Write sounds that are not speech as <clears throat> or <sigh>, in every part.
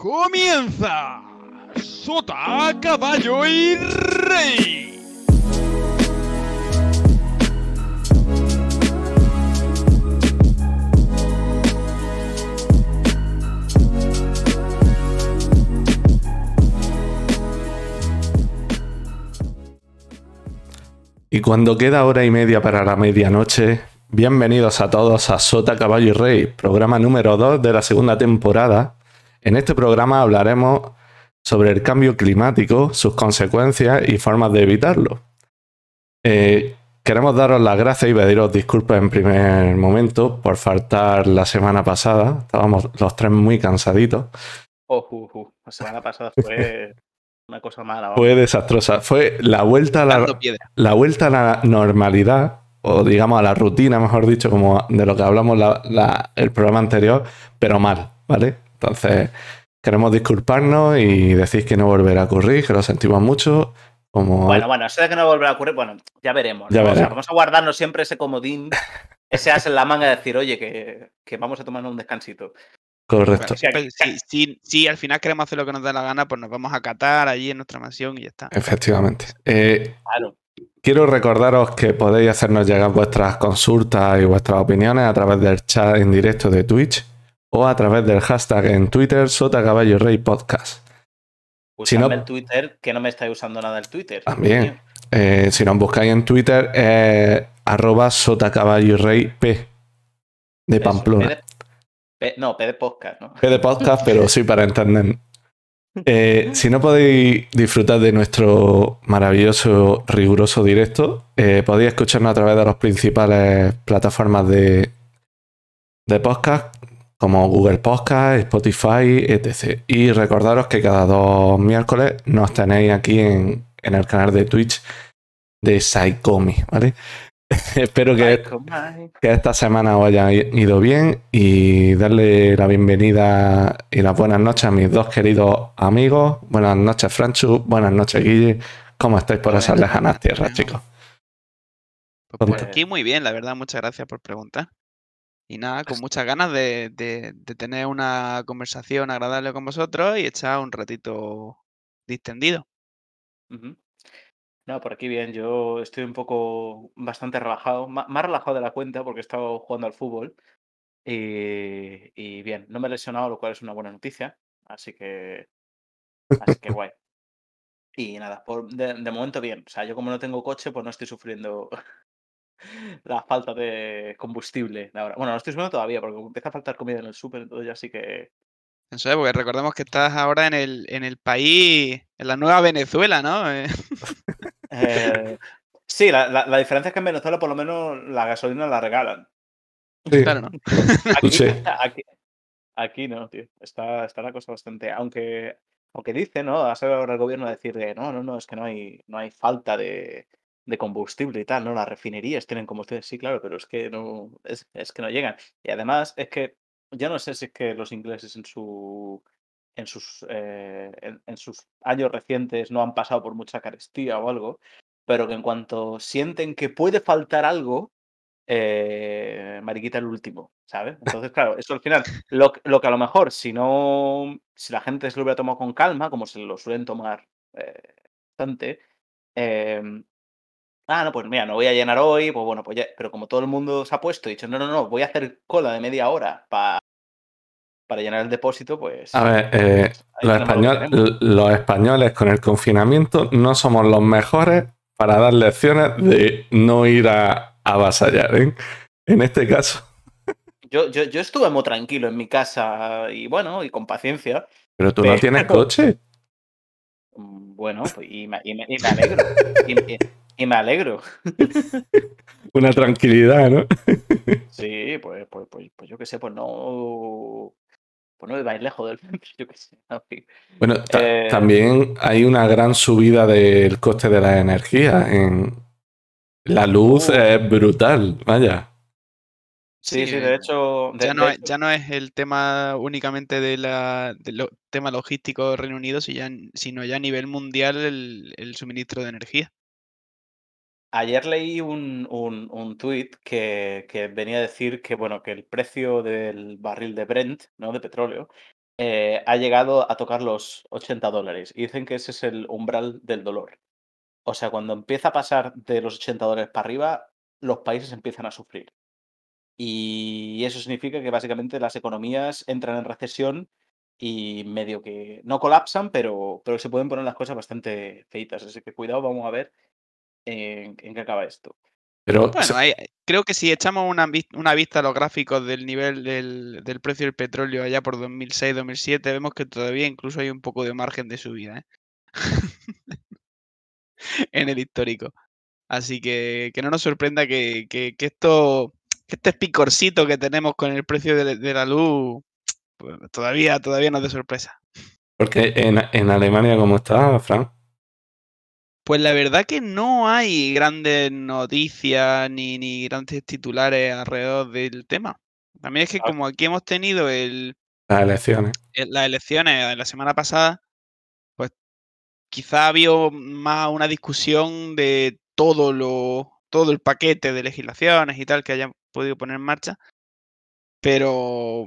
comienza Sota, Caballo y Rey. Y cuando queda hora y media para la medianoche, bienvenidos a todos a Sota, Caballo y Rey, programa número 2 de la segunda temporada. En este programa hablaremos sobre el cambio climático, sus consecuencias y formas de evitarlo. Eh, queremos daros las gracias y pediros disculpas en primer momento por faltar la semana pasada. Estábamos los tres muy cansaditos. Oh, uh, uh, La semana pasada fue <laughs> una cosa mala. vamos. Fue desastrosa. Fue la vuelta a la, la vuelta a la normalidad, o digamos a la rutina, mejor dicho, como de lo que hablamos la- la- el programa anterior, pero mal, ¿vale? Entonces, queremos disculparnos y decir que no volverá a ocurrir, que lo sentimos mucho. Como Bueno, bueno, eso de que no volverá a ocurrir, bueno, ya veremos. Ya ¿no? O sea, veremos. vamos a guardarnos siempre ese comodín, <laughs> ese as en la manga de decir, oye, que, que vamos a tomar un descansito. correcto. Pues, si, si- si al final queremos hacer lo que nos da la gana, pues nos vamos a catar allí en nuestra mansión y ya está. Efectivamente. Eh, Claro. quiero recordaros que podéis hacernos llegar vuestras consultas y vuestras opiniones a través del chat en directo de Twitch o a través del hashtag en Twitter Sota Caballo Rey Podcast. Si no- el Twitter, que no me estáis usando nada el Twitter. También. Eh, si nos buscáis en Twitter, es arroba Sota Caballo Rey P de Eso, Pamplona. P de- P- no, P de podcast, ¿no? P de podcast, pero sí para entender. Eh, si no podéis disfrutar de nuestro maravilloso, riguroso directo, eh, podéis escucharnos a través de las principales plataformas de, de podcast, como Google Podcast, Spotify, etc. Y recordaros que cada dos miércoles nos tenéis aquí en, en el canal de Twitch de Psycomi, ¿vale? <laughs> Espero que, que esta semana os haya ido bien y darle la bienvenida y las buenas noches a mis dos queridos amigos. Buenas noches, Franchu. Buenas noches, Guille. ¿Cómo estáis por esas lejanas tierras, chicos? Pues por Ponte. aquí muy bien, la verdad, muchas gracias por preguntar. Y nada, con muchas ganas de, de- de tener una conversación agradable con vosotros y echar un ratito distendido. Ujú. No, por aquí bien, yo estoy un poco bastante relajado, ma- más relajado de la cuenta porque he estado jugando al fútbol y, y bien, no me he lesionado, lo cual es una buena noticia, así que, así que guay. <laughs> Y nada, por, de, de momento bien, o sea, yo como no tengo coche, pues no estoy sufriendo la falta de combustible de ahora. Bueno, no estoy sufriendo todavía porque empieza a faltar comida en el súper, entonces ya sí que... Eso es, porque recordemos que estás ahora en el, en el país, en la nueva Venezuela, ¿no? Eh, <laughs> Eh, sí, la, la- la diferencia es que en Venezuela por lo menos la gasolina la regalan. Sí. claro, ¿no? Aquí, Sí. aquí, aquí no, tío. Está, está la cosa bastante. Aunque, aunque dice, ¿no? Ha salido ahora el gobierno a decir de no, no, no, es que no hay, no hay falta de, de combustible y tal, ¿no? Las refinerías tienen combustible, sí, claro, pero es que no, es, es que no llegan. Y además es que yo no sé si es que los ingleses en su en sus eh, en, en sus años recientes no han pasado por mucha carestía o algo, pero que en cuanto sienten que puede faltar algo, eh, mariquita el último, ¿sabes? Entonces, claro, eso al final, <laughs> lo, que- lo que a lo mejor, si no, si la gente se lo hubiera tomado con calma, como se lo suelen tomar eh, bastante, em, ah, no, pues mira, no voy a llenar hoy, pues bueno, pues ya, pero como todo el mundo se ha puesto y dicho, no, no, no, voy a hacer cola de media hora pa- para llenar el depósito, pues... A ver, eh, los, lo españoles con el confinamiento no somos los mejores para dar lecciones de no ir a avasallar. ¿eh? En este caso, Yo, yo, yo estuve muy tranquilo en mi casa y bueno, y con paciencia. pero tú no tienes coche. <laughs> Bueno, pues, y, me, y me- y me alegro. y, y- me alegro. <laughs> Una tranquilidad, ¿no? <laughs> Sí, pues, pues, pues, pues yo qué sé, pues no. Pues no me vais lejos del centro, <laughs> yo qué sé. Bueno, ta- Eh, también hay una gran subida del coste de la energía. En... La luz Uh. es brutal, vaya. Sí, sí, de hecho. de- Ya no, hecho- ya no es el tema únicamente de la, del lo- tema logístico del Reino Unido, si ya sino ya a nivel mundial el, el suministro de energía. Ayer leí un, un, un tuit que, que venía a decir que, bueno, que el precio del barril de Brent, ¿no? De petróleo, eh, ha llegado a tocar los 80 dólares. Y dicen que ese es el umbral del dolor. O sea, cuando empieza a pasar de los 80 dólares para arriba, los países empiezan a sufrir. Y eso significa que básicamente las economías entran en recesión y medio que no colapsan, pero, pero se pueden poner las cosas bastante feitas. Así que cuidado, vamos a ver en, en qué acaba esto. Pero Bueno, hay- creo que si echamos una, una vista a los gráficos del nivel del, del precio del petróleo allá por 2006-2007, vemos que todavía incluso hay un poco de margen de subida ¿eh? <laughs> en el histórico. Así que que no nos sorprenda que, que- que esto, que este picorcito que tenemos con el precio de, de la luz, pues todavía, todavía nos dé sorpresa. porque en, en Alemania, ¿cómo está, Frank? Pues la verdad que no hay grandes noticias ni, ni grandes titulares alrededor del tema. También es que Ah. como aquí hemos tenido el, Las elecciones. las elecciones de la semana pasada, pues quizá había más una discusión de todo lo todo el paquete de legislaciones y tal que hayan podido poner en marcha, pero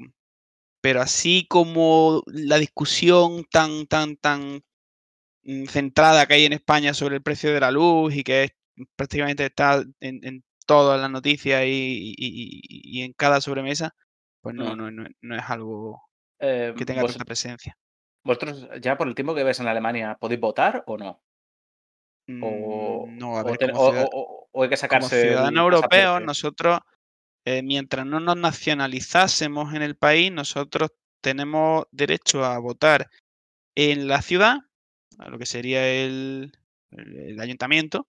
pero así como la discusión tan tan tan centrada que hay en España sobre el precio de la luz y que es- prácticamente está en, en todas las noticias y, y- y- y en cada sobremesa, pues no, Mm. no, no- no es algo Eh, que tenga vos- tanta presencia. ¿Vosotros ya por el tiempo que ves en Alemania podéis votar o no? O, Mm, No, a o ver, ten- como, o- ciudad- o- o- o hay que como sacarse el ciudadano europeo, pasaporte? nosotros, eh, mientras no nos nacionalizásemos en el país, nosotros tenemos derecho a votar en la ciudad, a lo que sería el, el- el ayuntamiento,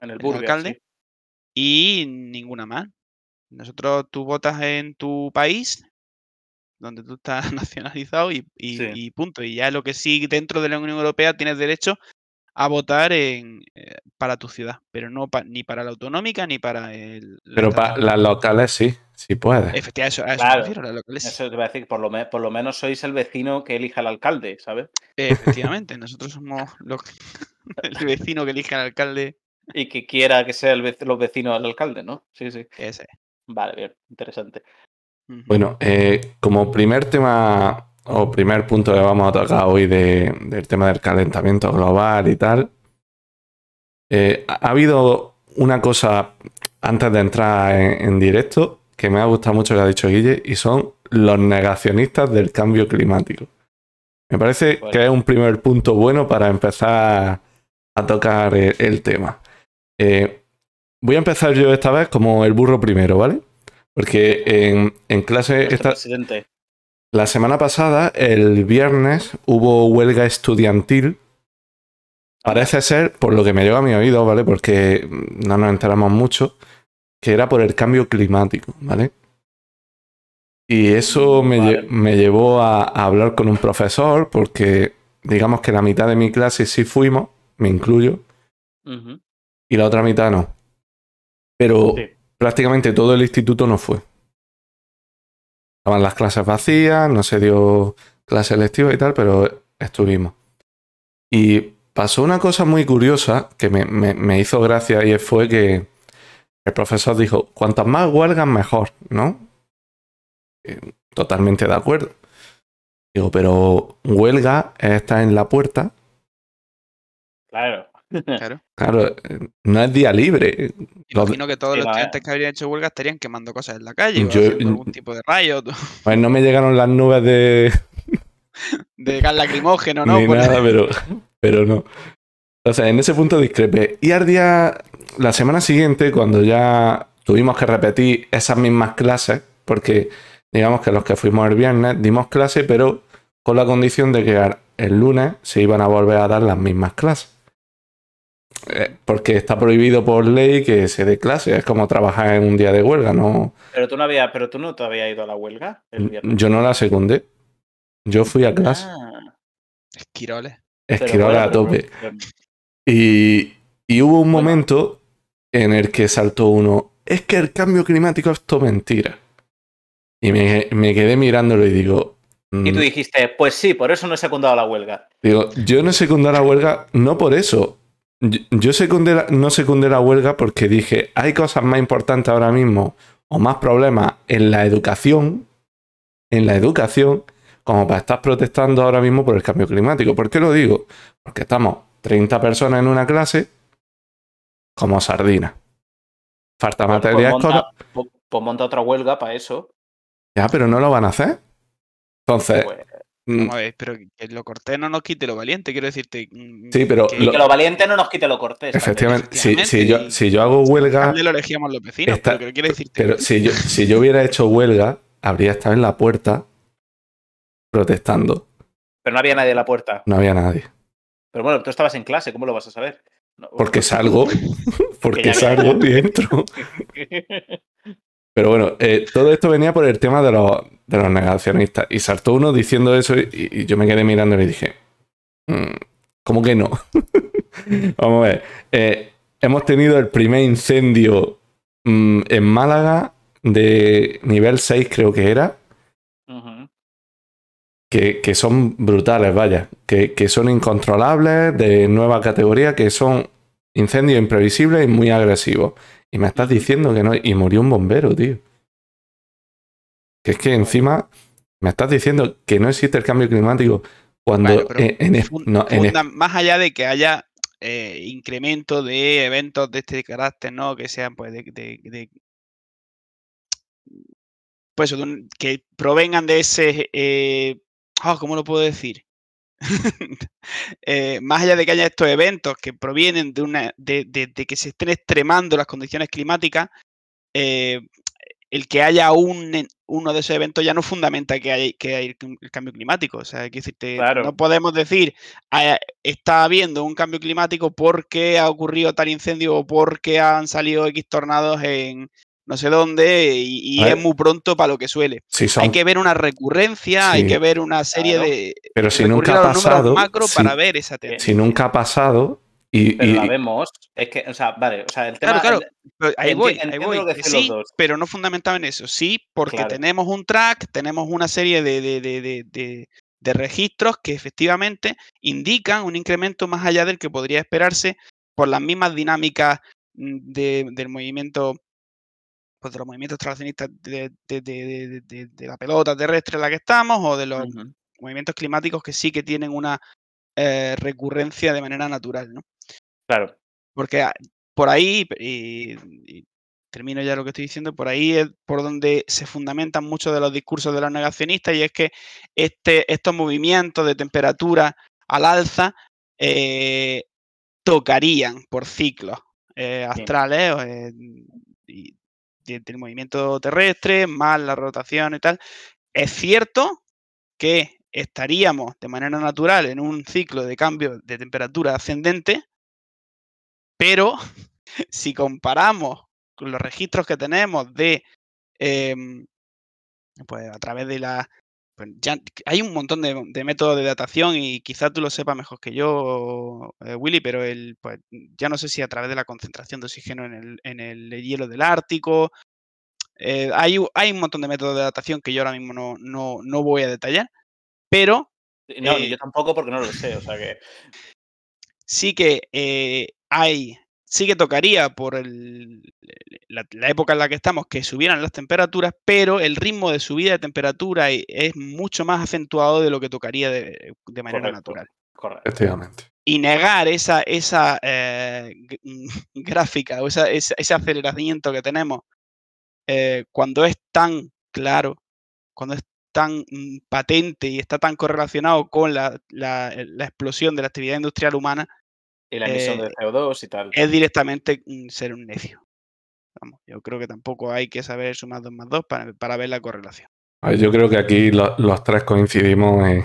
en el el Burger, alcalde, sí. y ninguna más. Nosotros, tú votas en tu país, donde tú estás <laughs> nacionalizado y, y- Sí. y punto. Y ya lo que sí dentro de la Unión Europea tienes derecho a votar en, eh, para tu ciudad, pero no pa- ni para la autonómica ni para el... Pero para las locales sí, sí puedes. Efectivamente, a eso, a eso Claro, me refiero, las locales. Eso te iba a decir, por lo, me- por lo menos sois el vecino que elija al alcalde, ¿sabes? Efectivamente, nosotros somos <laughs> el vecino que elige al alcalde. Y que quiera que sea el los vecinos del alcalde, ¿no? Sí, sí. Ese. es. Vale, bien, interesante. Bueno, eh, como primer tema o primer punto que vamos a tocar hoy de- del tema del calentamiento global y tal, eh, ha ha habido una cosa antes de entrar en, en directo que me ha gustado mucho que ha dicho Guille y son los negacionistas del cambio climático. Me parece Bueno. que es un primer punto bueno para empezar a tocar el, el tema. Eh, voy a empezar yo esta vez como el burro primero, ¿vale? Porque en, en clase esta, la semana pasada, el viernes, hubo huelga estudiantil. Parece ser, por lo que me llegó a mi oído, ¿vale? Porque no nos enteramos mucho, que era por el cambio climático, ¿vale? Y eso me, lle- Vale. me llevó a, a hablar con un profesor, porque digamos que la mitad de mi clase sí fuimos, me incluyo, y la otra mitad no. Pero Sí. prácticamente todo el instituto no fue. Estaban las clases vacías, no se dio clase lectiva y tal, pero estuvimos. Y pasó una cosa muy curiosa que me, me- me hizo gracia y fue que el profesor dijo, cuantas más huelgas mejor, ¿no? Eh, Totalmente de acuerdo. Digo, pero huelga está en la puerta. Claro. Claro. <laughs> Claro, eh, no es día libre. Los- Imagino que todos Sí, los eh. estudiantes que habrían hecho huelga estarían quemando cosas en la calle o Yo- algún tipo de rayo, <laughs> Pues no me llegaron las nubes de, <laughs> de gas lacrimógeno, ¿no? ni Por- nada, pero, pero no. O sea, en ese punto discrepé. Y al día, la semana siguiente, cuando ya tuvimos que repetir esas mismas clases, porque digamos que los que fuimos el viernes dimos clase, pero con la condición de que el lunes se iban a volver a dar las mismas clases. Eh, porque está prohibido por ley que se dé clase. Es como trabajar en un día de huelga, ¿no? Pero tú no había, pero tú no te habías ido a la huelga el viernes. Yo no la secundé. Yo fui a clase. Ah, Esquiroles. a pero- tope. pero- Y, y hubo un momento en el que saltó uno, es que el cambio climático es todo mentira. Y me, me quedé mirándolo y digo, Y tú mm, dijiste, pues sí, por eso no he secundado la huelga. digo, yo no secundé la huelga, no por eso. Yo, yo secundé la- no secundé la huelga porque dije, hay cosas más importantes ahora mismo o más problemas en la educación, en la educación, como para estar protestando ahora mismo por el cambio climático. ¿Por qué lo digo? Porque estamos 30 personas en una clase como sardinas. Falta Pues- materia pues monta, pues- pues monta otra huelga para eso. Ya, pero no lo van a hacer. Entonces, Pues, mm, Vamos a ver, pero que lo cortés no nos quite lo valiente, quiero decirte. mm, Sí, pero que- y que lo valiente no nos quite lo cortés. efectivamente, si, yo, y- si yo hago huelga, lo elegíamos los vecinos, Está- pero que quiero decirte. pero si yo, si yo hubiera hecho huelga, habría estado en la puerta protestando. Pero no había nadie en la puerta. No había nadie. Pero bueno, tú estabas en clase, ¿cómo lo vas a saber? No, Porque salgo, porque salgo <laughs> y entro. Pero bueno, eh, todo esto venía por el tema de los, de los negacionistas. Y saltó uno diciendo eso y, y yo me quedé mirando y dije, "Mm, ¿cómo que no? <laughs> Vamos a ver. Eh, hemos tenido el primer incendio mm, en Málaga de nivel 6 creo que era, Ujú. Que, que son brutales, vaya, que, que son incontrolables, de nueva categoría, que son incendios imprevisibles y muy agresivos. Y me estás diciendo que no, y murió un bombero, tío. Que es que encima me estás diciendo que no existe el cambio climático cuando Bueno, pero en, en no, en más allá de que haya eh, incremento de eventos de este carácter, ¿no? Que sean, pues, de, de- de- pues, que provengan de ese, eh, ah, ¿cómo lo puedo decir? <laughs> Eh, más allá de que haya estos eventos que provienen de una, de, de- de que se estén extremando las condiciones climáticas, eh, el que haya un, uno de esos eventos ya no fundamenta que hay, que hay el cambio climático. O sea, hay que decirte, Claro. no podemos decir "Ah, está habiendo un cambio climático porque ha ocurrido tal incendio o porque han salido X tornados en no sé dónde y, es muy pronto para lo que suele. si son, Hay que ver una recurrencia, hay que ver una serie Claro. de pero si nunca ha los números pasado, macro si, para ver esa tendencia. si nunca ha pasado y, Pero y- la vemos. Es que, o sea, vale, o sea, el tema. Claro, claro. Pero ahí voy, ahí voy. sí, pero no fundamentado en eso. Sí, porque Claro. tenemos un track, tenemos una serie de, de- de- de- de- de registros que efectivamente indican un incremento más allá del que podría esperarse por las mismas dinámicas mm, de- del movimiento, pues de los movimientos traccionistas de, la pelota terrestre en la que estamos o de los movimientos climáticos que sí que tienen una eh, recurrencia de manera natural, ¿no? Claro. Porque a- por ahí, y, y termino ya lo que estoy diciendo, por ahí es por donde se fundamentan muchos de los discursos de los negacionistas y es que este, estos movimientos de temperatura al alza eh, tocarían por ciclos eh, astrales eh, y del movimiento terrestre, más la rotación y tal. Es cierto que estaríamos de manera natural en un ciclo de cambio de temperatura ascendente, pero <laughs> si comparamos con los registros que tenemos de, em, pues a través de la... pues, ya hay un montón de, de métodos de datación y quizás tú lo sepas mejor que yo, eh, Willy, pero el, pues, ya no sé si a través de la concentración de oxígeno en el, en el hielo del Ártico. eh, hay, un montón de métodos de datación que yo ahora mismo no, no, no voy a detallar, pero No, ni Eh, yo tampoco porque no lo sé. O sea que. sí que hay, sí que tocaría por el- la, la época en la que estamos que subieran las temperaturas, pero el ritmo de subida de temperatura e- es mucho más acentuado de lo que tocaría de, de manera Correcto. natural. Correcto. efectivamente. Y negar esa, esa eh, <laughs> gráfica o esa- esa- ese aceleramiento que tenemos eh, cuando es tan claro, cuando es tan mm, patente y está tan correlacionado con la, la- la explosión de la actividad industrial humana, Y la emisión eh, de CO2 y tal. es directamente ser un necio. Vamos, yo creo que tampoco hay que saber sumar 2 más 2 para, para ver la correlación. A ver, yo creo que aquí lo- los tres coincidimos en.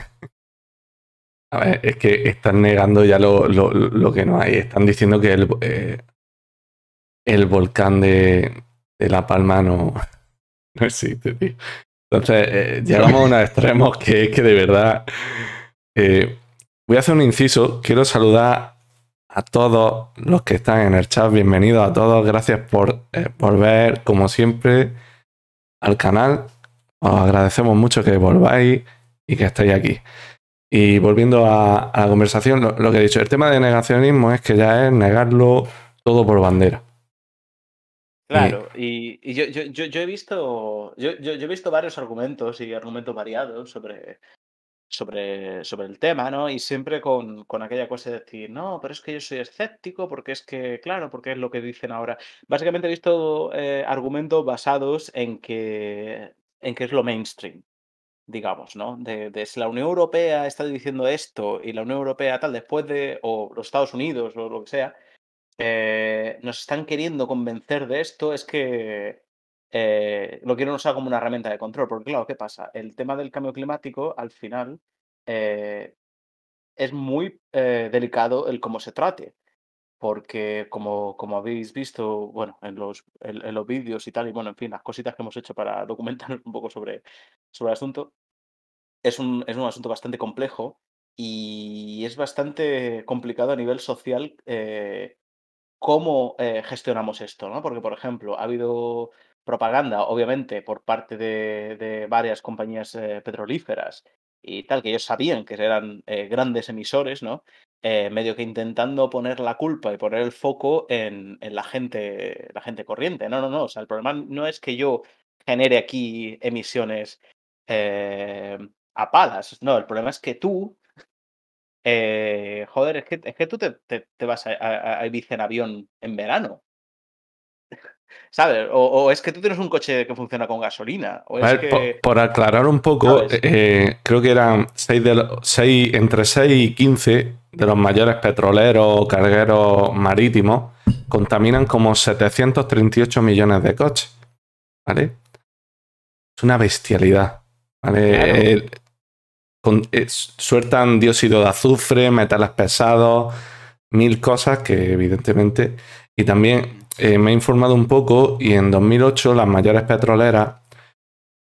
A ver, es que están negando ya lo, lo- lo que no hay. Están diciendo que el, eh, el volcán de, de La Palma no, <laughs> no existe, tío. Entonces, eh, llegamos <laughs> a unos extremos que es que de verdad. eh, voy a hacer un inciso. Quiero saludar a todos los que están en el chat. Bienvenidos a todos. Gracias por, eh, por ver, como siempre, al canal. Os agradecemos mucho que volváis y que estéis aquí. Y volviendo a, la conversación, lo, que he dicho, el tema de negacionismo es que ya es negarlo todo por bandera. Claro, y, yo, he visto yo he visto varios argumentos y argumentos variados sobre, sobre, sobre el tema, ¿no? Y siempre con, con aquella cosa de decir, no, pero es que yo soy escéptico, porque es que, claro, porque es lo que dicen ahora. Básicamente he visto eh, argumentos basados en que, en es lo mainstream, digamos, ¿no? De, de si la Unión Europea está diciendo esto y la Unión Europea tal, después de, o los Estados Unidos o lo que sea, eh, nos están queriendo convencer de esto, es que eh, lo quieren usar como una herramienta de control. Porque claro, ¿qué pasa? El tema del cambio climático, al final, eh, es muy eh, delicado el cómo se trate. Porque como, como habéis visto, bueno, en los, en, los vídeos y tal, y bueno, en fin, las cositas que hemos hecho para <laughs> documentarnos un poco sobre, sobre el asunto, es un, es un asunto bastante complejo y es bastante complicado a nivel social eh, cómo eh, gestionamos esto, ¿no? Porque, por ejemplo, ha habido propaganda, obviamente, por parte de, varias compañías eh, petrolíferas y tal, que ellos sabían que eran eh, grandes emisores, ¿no? Medio que intentando poner la culpa y poner el foco en, en la gente, la gente corriente. No, no, no. O sea, el problema no es que yo genere aquí emisiones a palas. No, el problema es que tú eh, joder, es que, es que tú te, te- te vas a, a- a Ibiza en avión en verano, ¿sabes? O, o es que tú tienes un coche que funciona con gasolina, o A es ver, po- que... por, aclarar un poco, eh, creo que eran seis de los- seis- entre 6 y 15 de los mayores petroleros o cargueros marítimos contaminan como 738 millones de coches. ¿Vale? Es una bestialidad. ¿vale? Claro. Eh, con- eh, sueltan dióxido de azufre, metales pesados, mil cosas que evidentemente... Y también eh, me he informado un poco y en 2008 las mayores petroleras,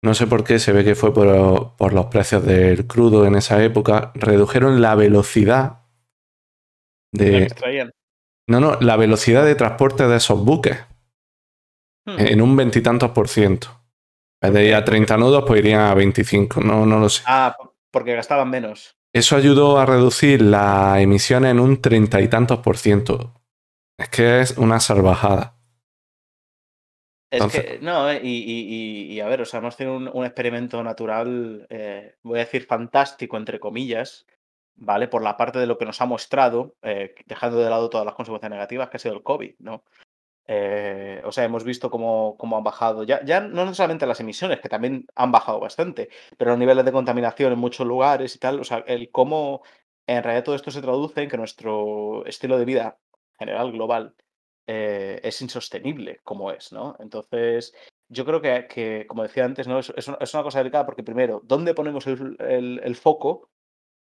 no sé por qué, se ve que fue por, por los precios del crudo en esa época, redujeron la velocidad de... No, no, la velocidad de transporte de esos buques Hmm. en un veintitantos por ciento. En vez de ir a 30 nudos, pues irían a 25, no, no lo sé. Ah, porque gastaban menos. Eso ayudó a reducir las emisiones en un treinta y tantos por ciento. Es que es una salvajada. Es Entonces- que, no, eh, y, y- y- y a ver, o sea, hemos tenido un, un experimento natural, eh, voy a decir fantástico, entre comillas, ¿vale? Por la parte de lo que nos ha mostrado, eh, dejando de lado todas las consecuencias negativas que ha sido el COVID, ¿no? Eh, o sea, hemos visto cómo, cómo han bajado, ya, ya no solamente las emisiones, que también han bajado bastante, pero los niveles de contaminación en muchos lugares y tal, o sea, el cómo en realidad todo esto se traduce en que nuestro estilo de vida general, global, eh, es insostenible como es, ¿no? Entonces, yo creo que, que, como decía antes, ¿no? Es, es una, cosa delicada porque primero, ¿dónde ponemos el- el foco?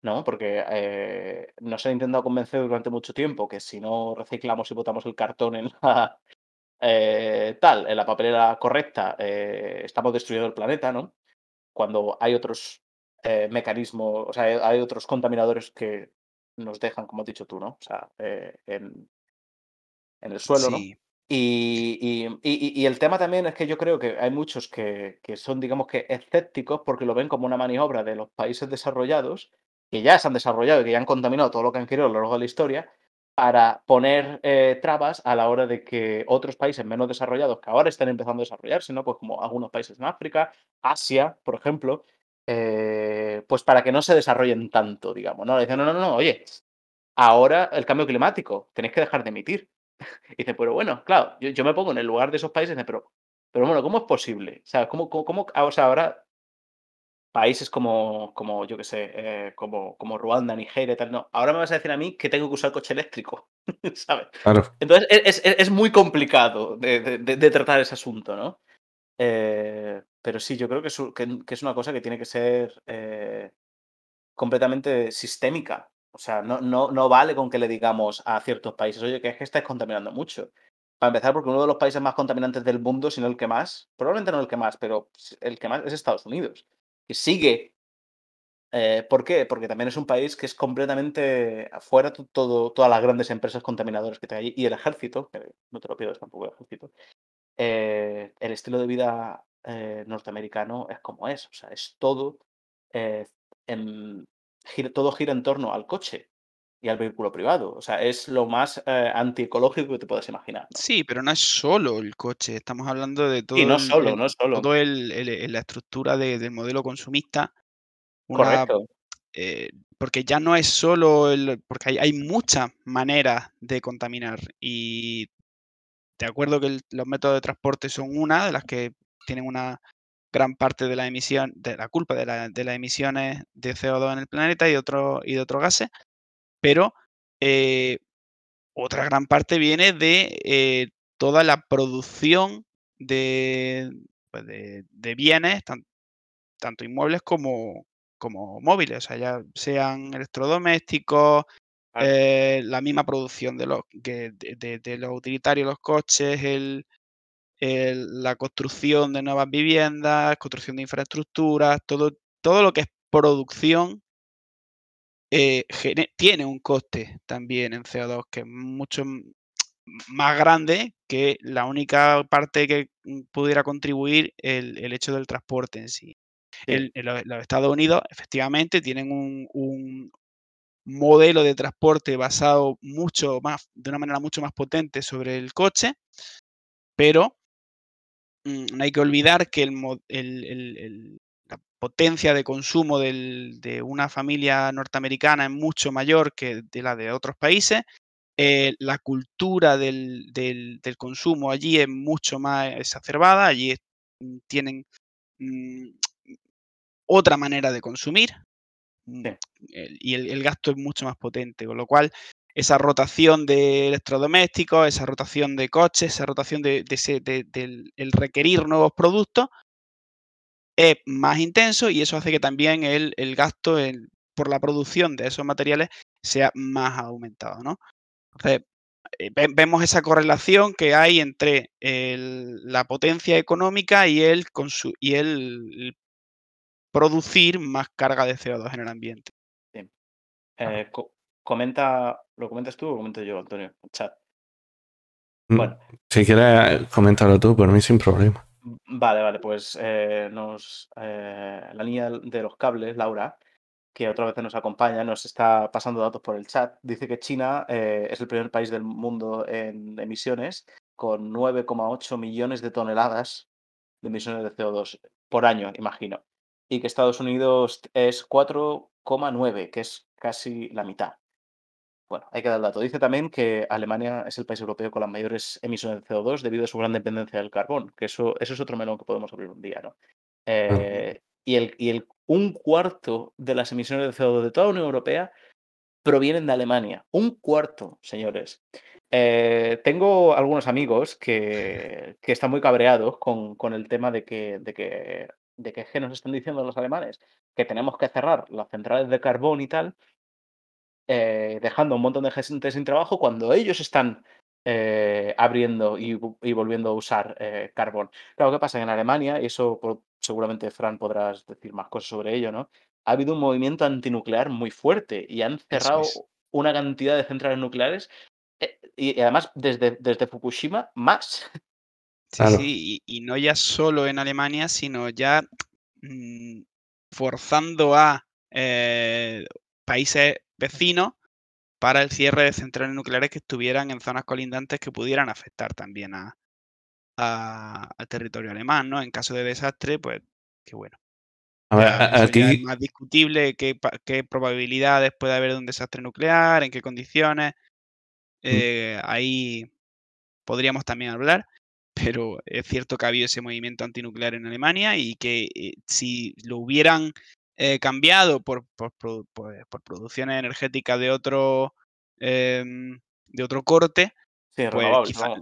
¿No? Porque eh, nos han intentado convencer durante mucho tiempo que si no reciclamos y botamos el cartón en la, eh, tal, en la papelera correcta, eh, estamos destruyendo el planeta, ¿no? Cuando hay otros mecanismos, o sea, hay, hay otros contaminadores que nos dejan, como has dicho tú, ¿no? O sea, en, en el suelo, ¿no? Sí, y- y- y- y el tema también es que yo creo que hay muchos que, que son, digamos que, escépticos porque lo ven como una maniobra de los países desarrollados, que ya se han desarrollado y que ya han contaminado todo lo que han querido a lo largo de la historia, para poner eh, trabas a la hora de que otros países menos desarrollados, que ahora están empezando a desarrollarse, ¿no? Pues como algunos países en África, Asia, por ejemplo, eh, pues para que no se desarrollen tanto, digamos, ¿no? Dicen, no, no, no, oye, ahora el cambio climático, tenéis que dejar de emitir. <laughs> Y dice, pero bueno, claro, yo, yo me pongo en el lugar de esos países, pero, pero bueno, ¿cómo es posible? ¿Sabes? ¿Cómo, cómo, cómo- ah, o sea, ahora países como, como yo qué sé, eh, como, como Ruanda, Nigeria y tal, no, ahora me vas a decir a mí que tengo que usar coche eléctrico, <laughs> ¿sabes? Claro. Entonces es, es- es muy complicado de, de- tratar ese asunto, ¿no? Eh, pero sí, yo creo que es, que es una cosa que tiene que ser eh, completamente sistémica. O sea, no, no, no vale con que le digamos a ciertos países, oye, que es que estáis contaminando mucho. Para empezar, porque uno de los países más contaminantes del mundo, si no el que más, probablemente no el que más, pero el que más es Estados Unidos, que sigue. eh, ¿por qué? Porque también es un país que es completamente afuera to- todo, todas las grandes empresas contaminadoras que hay y el ejército, que no te lo pido tampoco el ejército, eh, el estilo de vida eh, norteamericano es como es, o sea, es todo, en- gira- todo gira en torno al coche y al vehículo privado, o sea, es lo más eh, antiecológico que te puedas imaginar, ¿no? sí, pero no es solo el coche, estamos hablando de Y todo no el, solo, el- no solo, todo el, la estructura de- del modelo consumista, una, correcto. eh, porque ya no es solo el, porque hay, hay muchas maneras de contaminar y de acuerdo que los métodos de transporte son una de las que tienen una gran parte de la emisión, de la culpa de, las emisiones de CO2 en el planeta y, otro, y de otros gases, pero eh, otra gran parte viene de eh, toda la producción de, pues, de, bienes, tanto inmuebles como, como móviles, o sea, ya sean electrodomésticos, eh, la misma producción de los, de, los utilitarios, los coches, el, la construcción de nuevas viviendas, construcción de infraestructuras, todo, todo lo que es producción eh, tiene un coste también en CO2 que es mucho más grande que la única parte que mm, pudiera contribuir el, hecho del transporte en sí. los, Estados Unidos efectivamente tienen un, modelo de transporte basado mucho más, de una manera mucho más potente sobre el coche, pero mm, no hay que olvidar que el, la potencia de consumo de una familia norteamericana es mucho mayor que de la de otros países. Eh, la cultura del, consumo allí es mucho más exacerbada, allí mm, tienen mm, otra manera de consumir mm, y el, gasto es mucho más potente, con lo cual esa rotación de electrodomésticos, esa rotación de coches, esa rotación de, el requerir nuevos productos, es más intenso y eso hace que también el, gasto por la producción de esos materiales sea más aumentado, ¿no? Entonces, eh, vemos esa correlación que hay entre la potencia económica y el, y el, producir más carga de CO2 en el ambiente. Eh, comenta, ¿Lo comentas tú o comento yo, Antonio? Chat. Mm, bueno. Si quieres, coméntalo tú, por mí sin problema. Vale, vale, pues eh, nos, eh, la niña de los cables, Laura, que otra vez nos acompaña, nos está pasando datos por el chat. Dice que China eh, es el primer país del mundo en emisiones, con 9,8 millones de toneladas de emisiones de CO2 por año, imagino. Y que Estados Unidos es 4,9, que es casi la mitad. Bueno, hay que dar el dato. Dice también que Alemania es el país europeo con las mayores emisiones de CO2 debido a su gran dependencia del carbón, que eso, eso es otro melón que podemos abrir un día, ¿no? Eh, y, el, y el, un cuarto de las emisiones de CO2 de toda la Unión Europea provienen de Alemania. Un cuarto, señores. Eh, tengo algunos amigos que, que están muy cabreados con, con, el tema de que, de que, de que nos están diciendo los alemanes que tenemos que cerrar las centrales de carbón y tal, eh, dejando un montón de gente sin trabajo cuando ellos están eh, abriendo y, volviendo a usar eh, carbón. Claro, ¿qué pasa? En Alemania, y eso seguramente Fran podrás decir más cosas sobre ello, ¿no? Ha habido un movimiento antinuclear muy fuerte y han cerrado una cantidad de centrales nucleares y, además desde, desde Fukushima más. Sí, sí, y, no ya solo en Alemania, sino ya mm, forzando a países vecinos para el cierre de centrales nucleares que estuvieran en zonas colindantes que pudieran afectar también a, al territorio alemán, ¿no? En caso de desastre, pues qué bueno. A ver, aquí... es más discutible qué, qué, probabilidades puede haber de un desastre nuclear, en qué condiciones. Mm. Eh, ahí podríamos también hablar, <laughs> pero es cierto que ha habido ese movimiento antinuclear en Alemania y que eh, si lo hubieran eh, cambiado por, por, pues, producciones energéticas de otro, em, de otro corte, pues,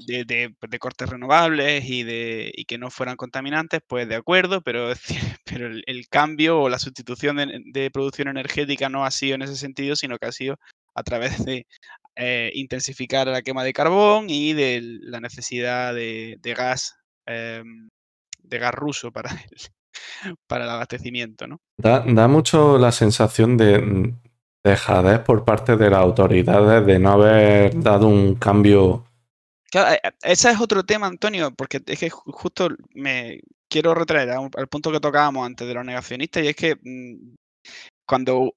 de, cortes renovables y, de, y que no fueran contaminantes, pues de acuerdo, pero, <laughs> pero el, cambio o la sustitución de, producción energética no ha sido en ese sentido, sino que ha sido a través de eh, intensificar la quema de carbón y de la necesidad de, gas, em, de gas ruso para <laughs> el, para el abastecimiento, ¿no? Da, mucho la sensación de dejadez por parte de las autoridades de no haber dado un cambio. Claro, eh, ese es otro tema, Antonio, porque es que justo me quiero retraer al punto que tocábamos antes de los negacionistas, y es que mm, cuando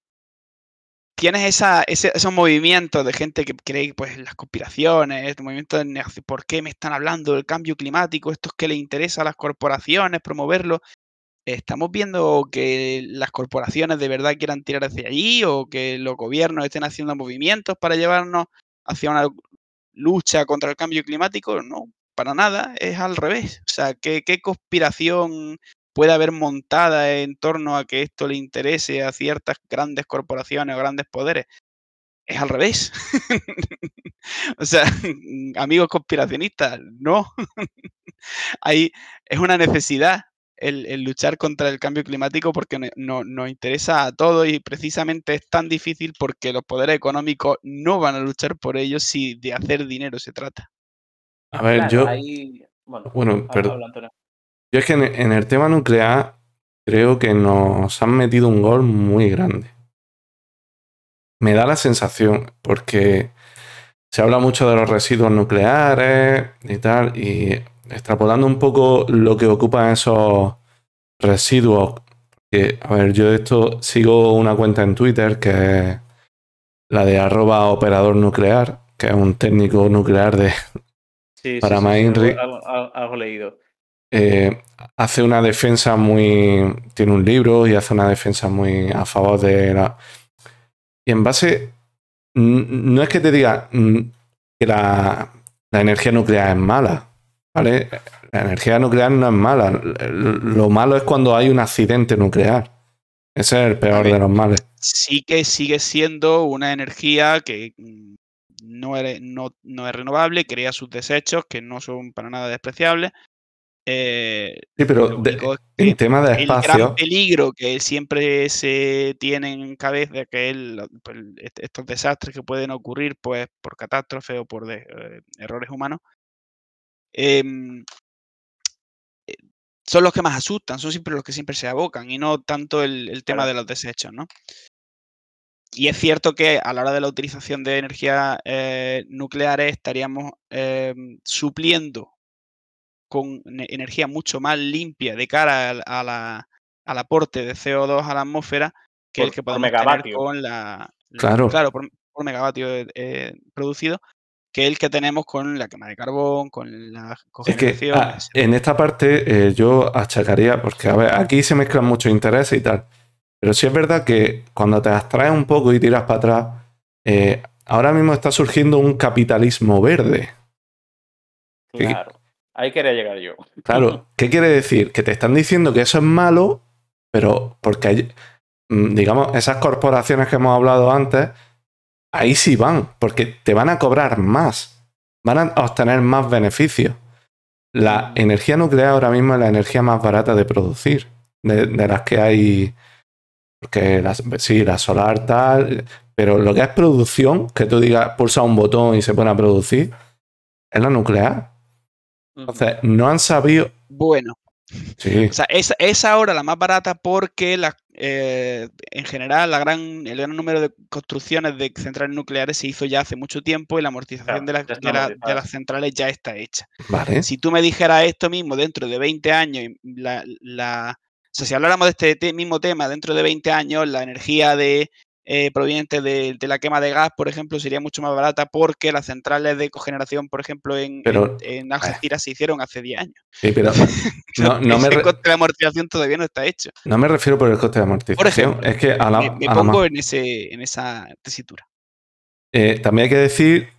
tienes esa, esos movimientos de gente que cree pues, en las conspiraciones, este movimiento de negación, ¿por qué me están hablando del cambio climático? Esto es que le interesa a las corporaciones promoverlo. ¿Estamos viendo que las corporaciones de verdad quieran tirar hacia allí o que los gobiernos estén haciendo movimientos para llevarnos hacia una lucha contra el cambio climático? No, para nada, es al revés. O sea, ¿qué, conspiración puede haber montada en torno a que esto le interese a ciertas grandes corporaciones o grandes poderes? Es al revés. <laughs> o sea, <laughs> amigos conspiracionistas, no. <laughs> Ahí es una necesidad el, luchar contra el cambio climático porque no, nos interesa a todos y precisamente es tan difícil porque los poderes económicos no van a luchar por ello si de hacer dinero se trata. A ver, yo... Bueno, perdón. Yo es que en, el tema nuclear creo que nos han metido un gol muy grande. Me da la sensación, porque se habla mucho de los residuos nucleares y tal, y extrapolando un poco lo que ocupan esos residuos. Que, a ver, yo esto sigo una cuenta en Twitter que es la de arroba operador nuclear, que es un técnico nuclear de para sí, algo, leído. Eh, hace una defensa muy. Tiene un libro y hace una defensa muy a favor de la. Y en base. No es que te diga que la, la energía nuclear es mala. ¿Vale? La energía nuclear no es mala. Lo malo es cuando hay un accidente nuclear. Ese es el peor de los males. Sí que sigue siendo una energía que mm, no es, no, es renovable, crea sus desechos que no son para nada despreciables. Eh, sí, pero en tema de espacio. El gran peligro que siempre se tiene en cabeza, que pues, estos desastres que pueden ocurrir pues, por catástrofe o por eh, errores humanos, eh, son los que más asustan, son siempre los que siempre se abocan y no tanto el, tema de los desechos, ¿no? Y es cierto que a la hora de la utilización de energías eh, nucleares estaríamos em, supliendo con energía mucho más limpia de cara al, aporte de CO2 a la atmósfera que el que podemos tener con la... Claro, claro por, megavatio eh, producido que el que tenemos con la quema de carbón, con la cogeneración. Ah, en esta parte eh, yo achacaría, porque a ver, aquí se mezclan muchos intereses y tal, pero sí es verdad que cuando te abstraes un poco y tiras para atrás, eh, ahora mismo está surgiendo un capitalismo verde. Claro, ahí quería llegar yo. Claro, <laughs> ¿qué quiere decir? Que te están diciendo que eso es malo, pero porque hay, mm, digamos, esas corporaciones que hemos hablado antes, ahí sí van, porque te van a cobrar más, van a obtener más beneficios. La energía nuclear ahora mismo es la energía más barata de producir, de, las que hay, porque sí, la solar tal, pero lo que es producción, que tú digas, pulsa un botón y se pone a producir, es la nuclear. Entonces, no han sabido... Bueno. Sí. O sea, es, es ahora la más barata porque la, eh, en general, la gran, el gran número de construcciones de centrales nucleares se hizo ya hace mucho tiempo y la amortización de, las centrales ya está hecha. Si tú me dijeras esto mismo dentro de 20 años, la, o sea, si habláramos de este mismo tema dentro de 20 años, la energía de, eh, proveniente de, la quema de gas, por ejemplo, sería mucho más barata porque las centrales de cogeneración, por ejemplo, en, en, Algeciras se hicieron hace 10 años. Sí, pero <laughs> no, no el coste de amortización todavía no está hecho. No me refiero por el coste de amortización. es que a la, me, pongo en, ese, en esa tesitura. Eh, también hay que decir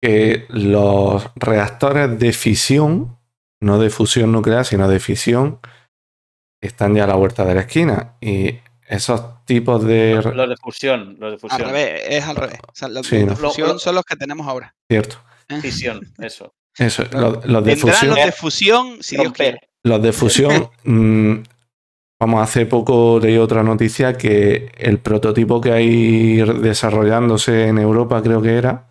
que los reactores de fisión, no de fusión nuclear, sino de fisión, están ya a la vuelta de la esquina. Y esos tipos de. Los de fusión. Los de fusión. Al revés, es al revés. los de fusión son los que tenemos ahora. Cierto. ¿Eh? Fisión, eso. Eso, los, de fusión. Los de fusión, si Dios quiere. Los de fusión. <laughs> Mm, vamos, hace poco leí otra noticia que el prototipo que hay desarrollándose en Europa, creo que era,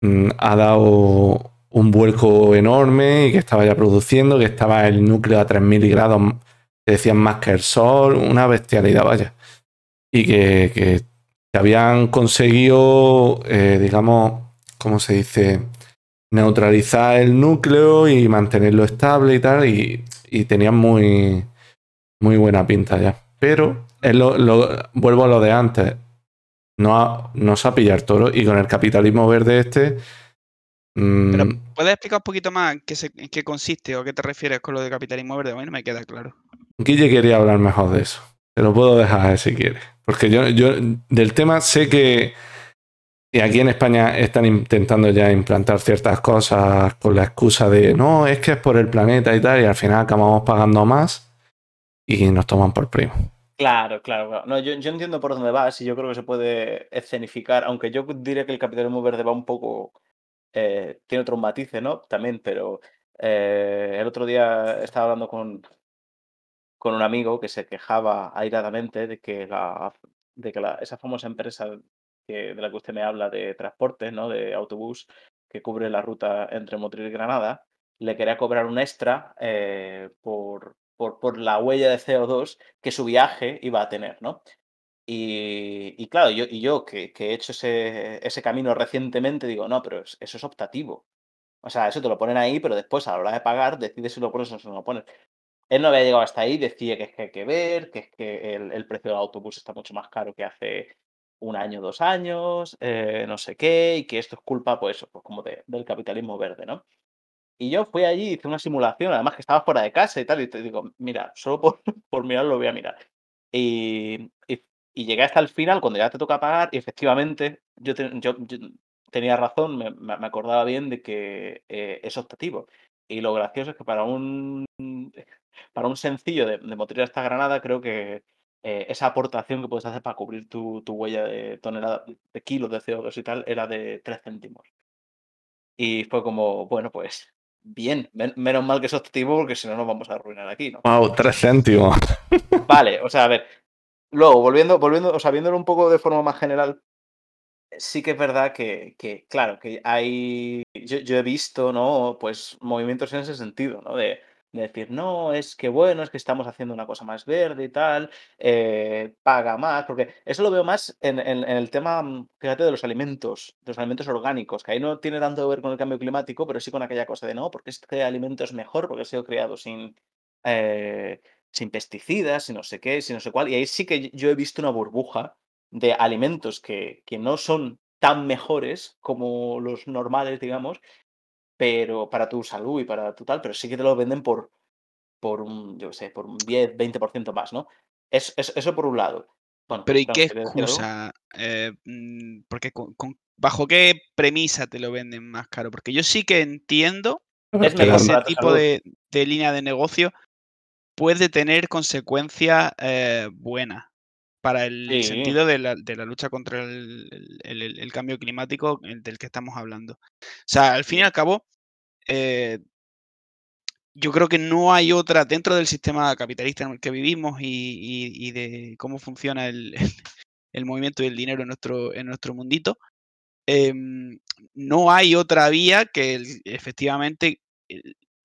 mm, ha dado un vuelco enorme y que estaba ya produciendo, que estaba el núcleo a 3000 grados que decían más que el sol, una bestialidad, vaya. Y que, habían conseguido, eh, digamos, ¿cómo se dice? Neutralizar el núcleo y mantenerlo estable y tal, y, tenían muy, muy buena pinta ya. Pero vuelvo a lo de antes. No, no se ha pillado el toro y con el capitalismo verde este. Mm, ¿puedes explicar un poquito más en qué, qué consiste o qué te refieres con lo de capitalismo verde? A mí no me queda claro. Guille quería hablar mejor de eso. Te lo puedo dejar si quieres. Porque yo, yo del tema sé que y aquí en España están intentando ya implantar ciertas cosas con la excusa de no, es que es por el planeta y tal, y al final acabamos pagando más y nos toman por primo. Claro, claro, No, yo, entiendo por dónde vas y yo creo que se puede escenificar, aunque yo diría que el capitalismo verde va un poco. Eh, tiene otros matices, ¿no? También, pero eh, el otro día estaba hablando con, con un amigo que se quejaba airadamente de que, la, de que la, esa famosa empresa de la que usted me habla de transporte, ¿no? de autobús, que cubre la ruta entre Motril y Granada, le quería cobrar un extra eh, por, por, la huella de CO2 que su viaje iba a tener, ¿no? Y, claro, yo, y yo que, he hecho ese, ese, camino recientemente, digo, no, pero eso es optativo. O sea, eso te lo ponen ahí, pero después a la hora de pagar decides si lo pones o no lo pones. Él no había llegado hasta ahí, decía que es que hay que ver, que es que el, el precio del autobús está mucho más caro que hace un año, dos años, eh, no sé qué, y que esto es culpa, pues, pues como del capitalismo verde, ¿no? Y yo fui allí, hice una simulación, además que estaba fuera de casa y tal, y te digo, mira, solo por, <laughs> por mirarlo voy a mirar. Y, y, llegué hasta el final, cuando ya te toca pagar, y efectivamente yo, yo, tenía razón, me, me, acordaba bien de que eh, es optativo. Y lo gracioso es que para un, para un sencillo de, de motriz hasta Granada, creo que eh, esa aportación que puedes hacer para cubrir tu, huella de tonelada, de kilos de CO2 y tal, era de 3 céntimos. Y fue como, bueno, pues bien, menos mal que es objetivo porque si no nos vamos a arruinar aquí, ¿no? Wow, 3 céntimos. Vale, o sea, a ver. Luego, volviendo, volviendo, o sea, viéndolo un poco de forma más general, sí que es verdad que, claro, que hay. Yo, he visto, ¿no? Pues movimientos en ese sentido, ¿no? De de decir, no, es que bueno, es que estamos haciendo una cosa más verde y tal, eh, paga más, porque eso lo veo más en, el tema, mm, fíjate, de los alimentos, de los alimentos orgánicos, que ahí no tiene tanto que ver con el cambio climático, pero sí con aquella cosa de no, porque este alimento es mejor, porque ha sido creado sin, eh, sin pesticidas, sin no sé qué, sin no sé cuál, y ahí sí que yo he visto una burbuja de alimentos que, que no son tan mejores como los normales, digamos, pero para tu salud y para tu tal, pero sí que te lo venden por, por un, yo sé, por un 10, 20% más, ¿no? Es, eso por un lado. pero ¿y qué excusa? Eh, mm, porque ¿Bajo qué premisa te lo venden más caro? Porque yo sí que entiendo que ese tipo de, línea de negocio puede tener consecuencias eh, buenas para el sentido de la, lucha contra el, cambio climático del que estamos hablando. O sea, al fin y al cabo, eh, yo creo que no hay otra dentro del sistema capitalista en el que vivimos y, de cómo funciona el, movimiento del dinero en nuestro, en nuestro mundito. Em, no hay otra vía que efectivamente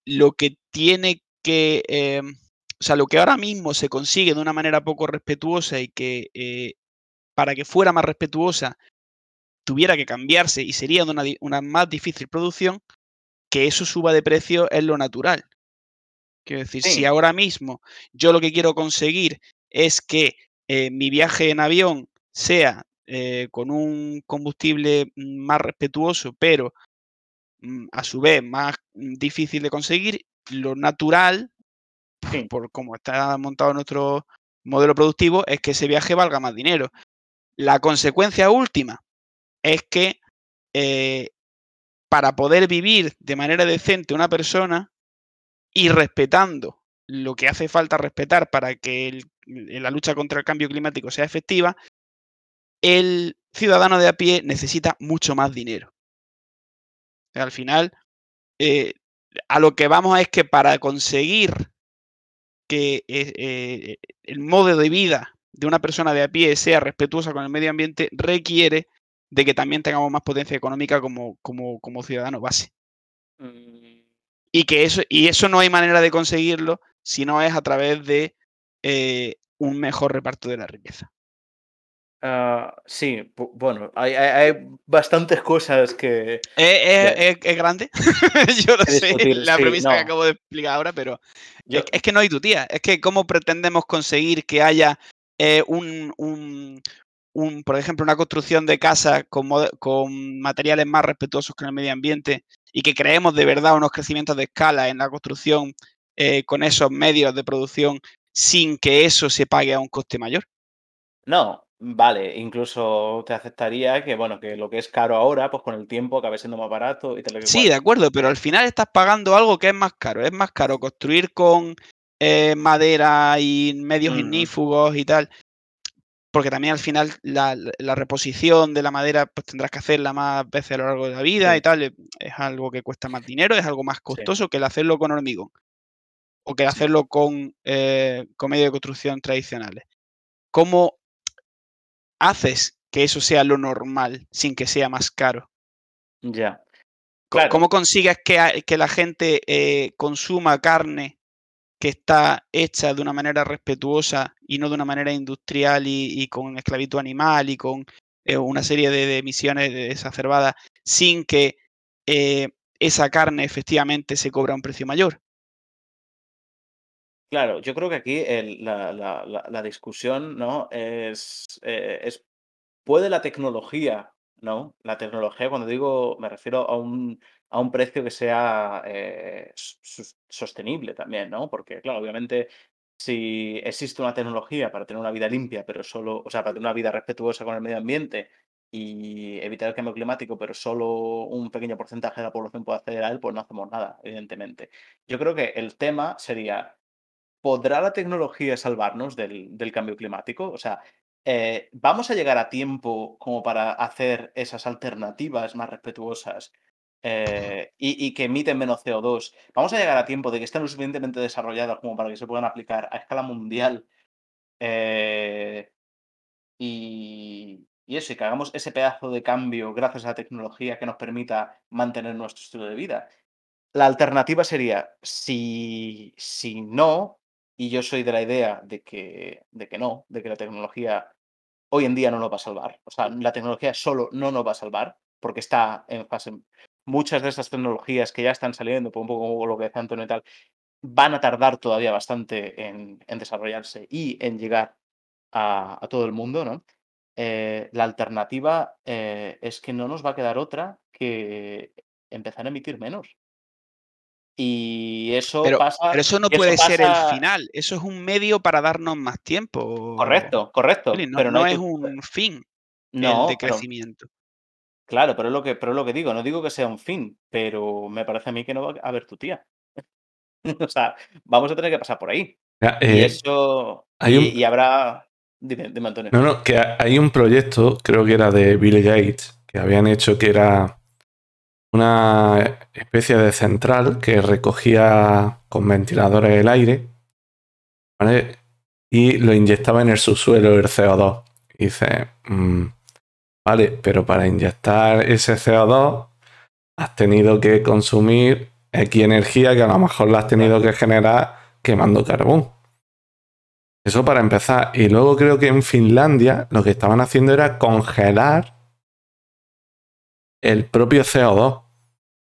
lo que tiene que, em, o sea, lo que ahora mismo se consigue de una manera poco respetuosa y que eh, para que fuera más respetuosa tuviera que cambiarse y sería una, una más difícil producción, que eso suba de precio es lo natural. Quiero decir, si ahora mismo yo lo que quiero conseguir es que eh, mi viaje en avión sea eh, con un combustible mm, más respetuoso, pero mm, a su vez más mm, difícil de conseguir, lo natural, por cómo está montado nuestro modelo productivo, es que ese viaje valga más dinero. La consecuencia última es que eh, para poder vivir de manera decente una persona y respetando lo que hace falta respetar para que la lucha contra el cambio climático sea efectiva, el ciudadano de a pie necesita mucho más dinero. al final, eh, a lo que vamos es que para conseguir que eh, eh, el modo de vida de una persona de a pie sea respetuosa con el medio ambiente, requiere de que también tengamos más potencia económica como, como, como ciudadanos base. Mm. Y que eso, y eso no hay manera de conseguirlo si no es a través de eh, un mejor reparto de la riqueza. Ah, sí, bueno, hay, bastantes cosas que... es, grande, <laughs> yo lo sé, la premisa que acabo de explicar ahora, pero es, que no hay tu tía. Es que cómo pretendemos conseguir que haya eh, un, por ejemplo, una construcción de casa con, con, materiales más respetuosos con el medio ambiente y que creemos de verdad unos crecimientos de escala en la construcción eh, con esos medios de producción sin que eso se pague a un coste mayor. No, vale, incluso te aceptaría que, bueno, que lo que es caro ahora, pues con el tiempo acabe siendo más barato y tal. y Sí, de acuerdo, pero al final estás pagando algo que es más caro. Es más caro construir con eh, madera y medios Ujú. ignífugos y tal. Porque también al final la, reposición de la madera pues tendrás que hacerla más veces a lo largo de la vida Sí. y tal. Es algo que cuesta más dinero, es algo más costoso que el hacerlo con hormigón. O que el hacerlo con, eh, con medios de construcción tradicionales. ¿Cómo haces que eso sea lo normal sin que sea más caro? Ya. Claro. ¿Cómo consigues que, la gente eh, consuma carne que está hecha de una manera respetuosa y no de una manera industrial y, y con esclavitud animal y con eh, una serie de, de emisiones exacerbadas sin que eh, esa carne efectivamente se cobra un precio mayor? Claro, yo creo que aquí la, discusión, ¿no? Es, eh, es, ¿puede la tecnología, ¿no? La tecnología, cuando digo, me refiero a un, a un precio que sea eh, sostenible también, ¿no? Porque, claro, obviamente, si existe una tecnología para tener una vida limpia, pero solo, o sea, para tener una vida respetuosa con el medio ambiente y evitar el cambio climático, pero solo un pequeño porcentaje de la población puede acceder a él, pues no hacemos nada, evidentemente. Yo creo que el tema sería ¿Podrá la tecnología salvarnos del, del cambio climático? O sea, eh, ¿vamos a llegar a tiempo como para hacer esas alternativas más respetuosas eh, y, y que emiten menos CO2? ¿Vamos a llegar a tiempo de que estén lo suficientemente desarrolladas como para que se puedan aplicar a escala mundial eh, y, y eso, y que hagamos ese pedazo de cambio gracias a la tecnología que nos permita mantener nuestro estilo de vida? La alternativa sería, si, si no, y yo soy de la idea de que, de que no, de que la tecnología hoy en día no nos va a salvar. O sea, la tecnología solo no nos va a salvar, porque está en fase. Muchas de esas tecnologías que ya están saliendo, por un poco como lo que decía Antonio y tal, van a tardar todavía bastante en, desarrollarse y en llegar a, a todo el mundo, ¿no? Eh, la alternativa eh, es que no nos va a quedar otra que empezar a emitir menos. Y eso Pero, pasa pero eso no eso puede ser el final, eso es un medio para darnos más tiempo. correcto, correcto, no, pero no es que un fin no, de pero crecimiento. claro, pero es lo que pero es lo que digo, no digo que sea un fin, pero me parece a mí que no va a haber tu tía. <laughs> O sea, vamos a tener que pasar por ahí. Ya, Y eh, eso hay y un- y habrá dime, dime, Antonio. No, no, que hay un proyecto, creo que era de Bill Gates, que habían hecho que era una especie de central que recogía con ventiladores el aire ¿vale? y lo inyectaba en el subsuelo el CO2. Y dice, mm, vale, pero para inyectar ese CO2 has tenido que consumir X energía que a lo mejor la has tenido que generar quemando carbón. Eso para empezar. Y luego creo que en Finlandia lo que estaban haciendo era congelar el propio CO2.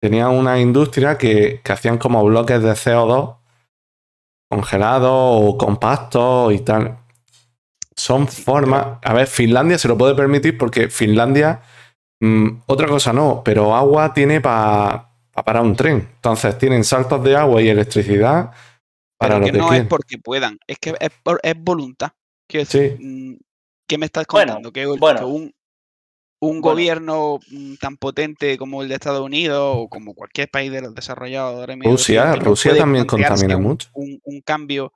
Tenían una industria que, que hacían como bloques de CO2 congelados o compactos y tal. Son formas. A ver, Finlandia se lo puede permitir porque Finlandia. mm, otra cosa no, pero agua tiene para parar un tren. Entonces tienen saltos de agua y electricidad para Pero lo que que no es porque puedan, es que es, por- es voluntad. Quiero decir, Sí. mm, ¿qué me estás Bueno, contando? que, bueno. que un, un Bueno. gobierno mm, tan potente como el de Estados Unidos o como cualquier país de los desarrollados de Rusia, no Rusia también contamina un, mucho. un- un cambio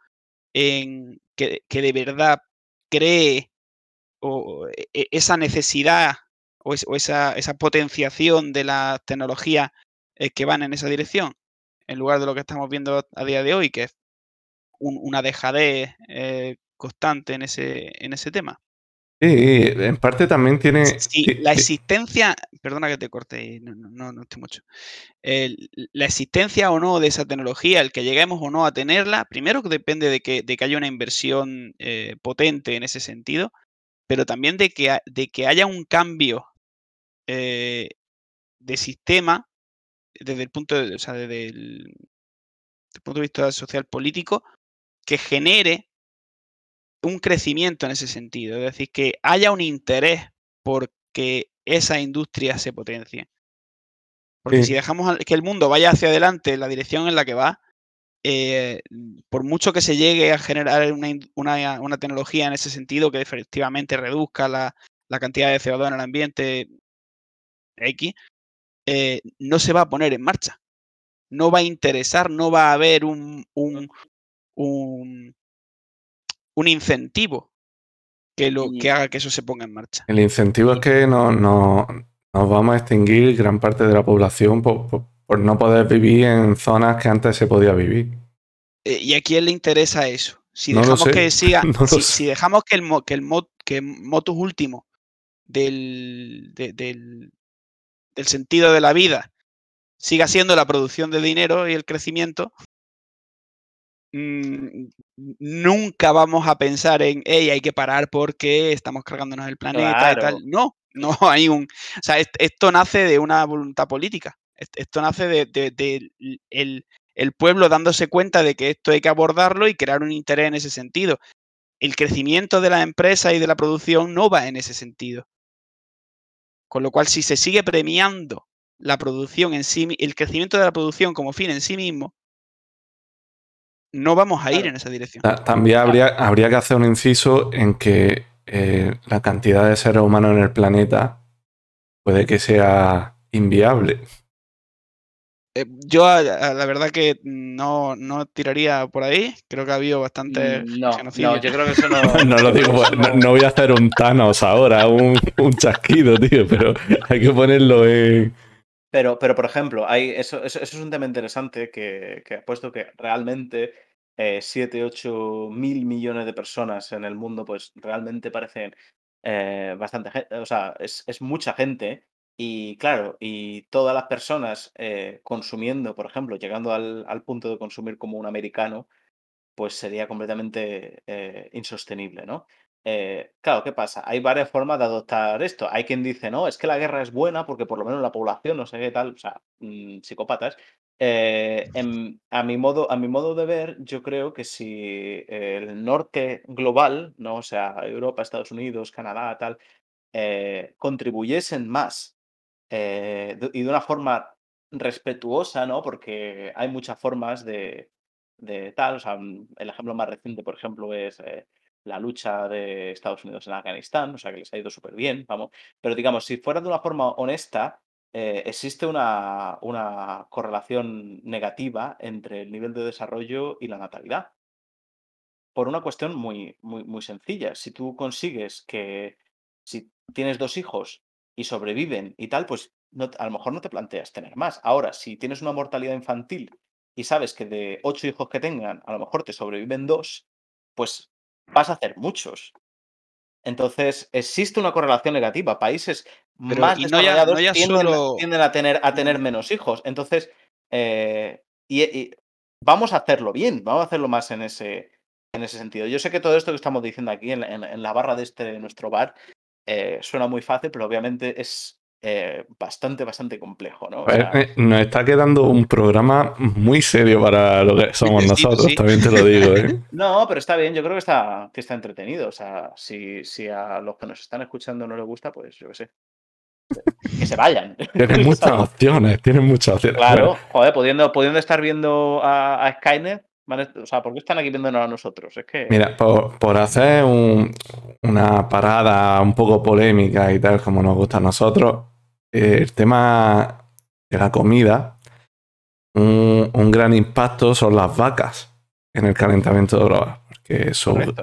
en que, que de verdad cree o, e- e- esa necesidad o, es- o esa, esa potenciación de las tecnologías eh, que van en esa dirección, en lugar de lo que estamos viendo a día de hoy, que es un- una dejadez eh, constante en ese, en ese tema. Sí, en parte también tiene. Ti- la existencia, perdona que te corte, no, no, no, estoy mucho. El- la existencia o no de esa tecnología, el que lleguemos o no a tenerla, primero que depende de que, de que haya una inversión eh, potente en ese sentido, pero también de que, de que haya un cambio eh, de sistema desde el punto de, o sea, desde el, desde el punto de vista social político que genere un crecimiento en ese sentido, es decir, que haya un interés por que esa industria se potencie. Porque Sí. si dejamos que el mundo vaya hacia adelante en la dirección en la que va, eh, por mucho que se llegue a generar una, tecnología en ese sentido que efectivamente reduzca la, cantidad de CO2 en el ambiente X, eh, no se va a poner en marcha. No va a interesar, no va a haber un, un, un, incentivo que, lo, que haga que eso se ponga en marcha. El incentivo es que no, no, nos vamos a extinguir gran parte de la población por por no poder vivir en zonas que antes se podía vivir. Eh, ¿Y a quién le interesa eso? Si dejamos que <laughs> siga, si, dejamos que el, que el que motus último del, del, sentido de la vida siga siendo la producción de dinero y el crecimiento, mm, nunca vamos a pensar en, hey, hay que parar porque estamos cargándonos el planeta y tal. No, no <laughs> hay un... O sea, esto nace de una voluntad política. Esto nace de, el, pueblo dándose cuenta de que esto hay que abordarlo y crear un interés en ese sentido. El crecimiento de la empresa y de la producción no va en ese sentido. Con lo cual, si se sigue premiando la producción en sí, el crecimiento de la producción como fin en sí mismo, no vamos a ir en esa dirección. También habría, habría que hacer un inciso en que eh, la cantidad de seres humanos en el planeta puede que sea inviable. Eh, yo la verdad que no, no, tiraría por ahí. Creo que ha habido bastante mm, no, no, yo creo que eso no. <laughs> no lo digo, no, voy a hacer un Thanos ahora, un, un, chasquido, tío, pero hay que ponerlo en. Pero, pero por ejemplo, hay, eso, eso, es un tema interesante que, que ha puesto que realmente 7, eh, 8 mil millones de personas en el mundo, pues realmente parecen eh, bastante gente. O sea, es, es mucha gente y claro, y todas las personas eh, consumiendo, por ejemplo, llegando al, punto de consumir como un americano, pues sería completamente eh, insostenible, ¿no? Claro, ¿qué pasa? Hay varias formas de adoptar esto. Hay quien dice, no, es que la guerra es buena porque por lo menos la población, no sé qué tal, o sea, mm, psicópatas. A, mi modo, a mi modo de ver, yo creo que si el norte global, ¿no? O sea, Europa, Estados Unidos, Canadá, tal, contribuyesen más eh, y de una forma respetuosa, ¿no? Porque hay muchas formas de, de tal. O sea, mm, el ejemplo más reciente, por ejemplo, es eh, la lucha de Estados Unidos en Afganistán, o sea, que les ha ido súper bien, vamos. Pero digamos, si fuera de una forma honesta, eh, existe una, una correlación negativa entre el nivel de desarrollo y la natalidad. Por una cuestión muy, muy, muy sencilla. Si tú consigues que, si tienes dos hijos y sobreviven y tal, pues a lo mejor no te planteas tener más. Ahora, si tienes una mortalidad infantil y sabes que de ocho hijos que tengan, a lo mejor te sobreviven dos, pues vas a hacer muchos. Entonces, existe una correlación negativa. Países más desarrollados tienden, a tener, a tener menos hijos. Entonces, eh, y, vamos a hacerlo bien, vamos a hacerlo más en ese, en ese sentido. Yo sé que todo esto que estamos diciendo aquí en, en la barra de este de nuestro bar eh, suena muy fácil, pero obviamente es eh, bastante, bastante complejo, ¿no? Eh, nos está quedando un programa muy serio para lo que somos nosotros, también te lo digo. <laughs> no, pero está bien, yo creo que está, que está entretenido. O sea, si, si a los que nos están escuchando no les gusta, pues yo qué sé. Que se vayan. Tienen <laughs> muchas opciones, tienen muchas opciones. Claro, joder, pudiendo, pudiendo estar viendo a, a Skynet, o sea, ¿por qué están aquí viéndonos a nosotros? Es que... Mira, por, hacer una parada un poco polémica y tal, como nos gusta a nosotros, eh, el tema de la comida, un, gran impacto son las vacas en el calentamiento global, porque son,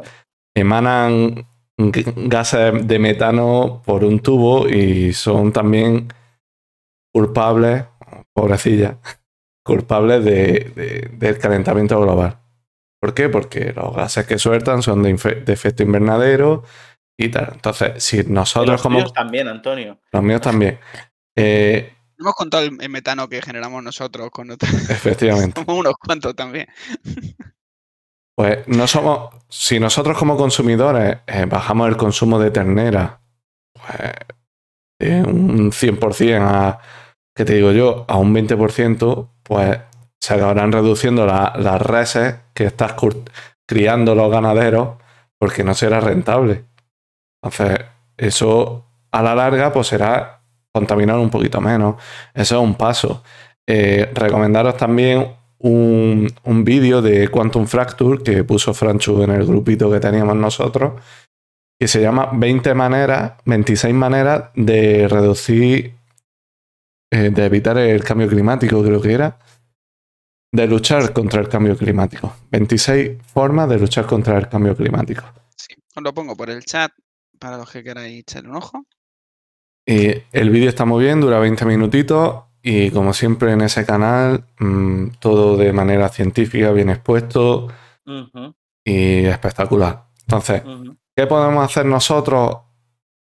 emanan gases de metano por un tubo y son también culpables, pobrecillas, <laughs> culpables de, del calentamiento global. ¿Por qué? Porque los gases que sueltan son de, efecto invernadero y tal. Entonces, si nosotros los como... Míos también, Antonio. Los míos también. Eh, Hemos contado el, metano que generamos nosotros con Efectivamente. <laughs> somos unos cuantos también. <laughs> Pues no somos. Si nosotros como consumidores eh, bajamos el consumo de ternera, pues un 100% a, ¿qué te digo yo? A un 20%, pues se acabarán reduciendo las reses que estás criando los ganaderos porque no será rentable. Entonces, eso a la larga pues será contaminar un poquito menos. Eso es un paso. Eh, recomendaros también un, un vídeo de Quantum Fracture que puso Franchu en el grupito que teníamos nosotros, que se llama 20 maneras, 26 maneras de reducir, eh, de evitar el cambio climático, creo que era, de luchar contra el cambio climático. 26 formas de luchar contra el cambio climático. Sí, os lo pongo por el chat para los que queráis echarle un ojo. Y el vídeo está muy bien, dura 20 minutitos y como siempre en ese canal, mm, todo de manera científica, bien expuesto y espectacular. Entonces. ¿qué podemos hacer nosotros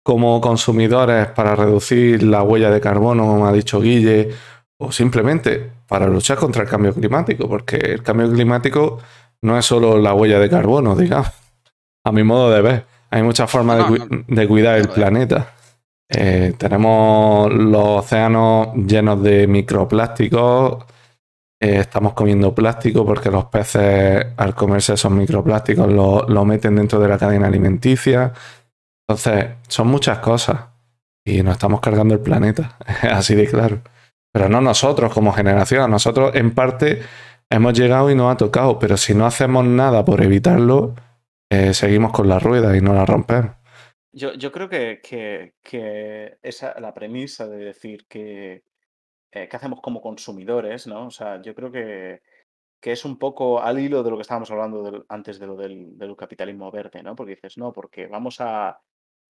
como consumidores para reducir la huella de carbono, como ha dicho Guille, o simplemente para luchar contra el cambio climático? Porque el cambio climático no es solo la huella de carbono, digamos, a mi modo de ver. Hay muchas formas de, No, cuidar el Claro, planeta. Eh, tenemos los océanos llenos de microplásticos. Eh, estamos comiendo plástico porque los peces, al comerse esos microplásticos, lo, meten dentro de la cadena alimenticia. Entonces, son muchas cosas. Y nos estamos cargando el planeta. <laughs> Así de claro. Pero no nosotros como generación. Nosotros, en parte, hemos llegado y nos ha tocado. Pero si no hacemos nada por evitarlo, eh, seguimos con la rueda y no la rompemos. Yo, yo creo que, que, que esa, la premisa de decir que, eh, ¿qué hacemos como consumidores? ¿no? O sea, yo creo que, que es un poco al hilo de lo que estábamos hablando antes de lo del, del capitalismo verde, ¿no? Porque dices, no, porque vamos a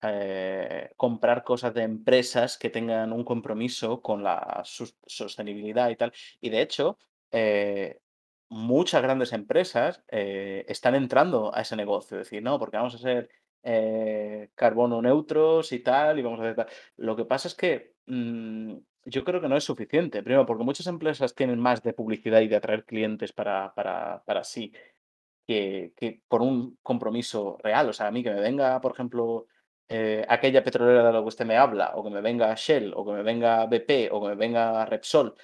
eh, comprar cosas de empresas que tengan un compromiso con la sostenibilidad y tal. Y de hecho, eh, muchas grandes empresas eh, están entrando a ese negocio, es decir, no, porque vamos a ser eh, carbono neutros y tal, y vamos a hacer tal. Lo que pasa es que mm, yo creo que no es suficiente. Primero, porque muchas empresas tienen más de publicidad y de atraer clientes para, para, para sí que, que por un compromiso real. O sea, a mí que me venga, por ejemplo, eh, aquella petrolera de la que usted me habla, o que me venga Shell, o que me venga BP, o que me venga Repsol,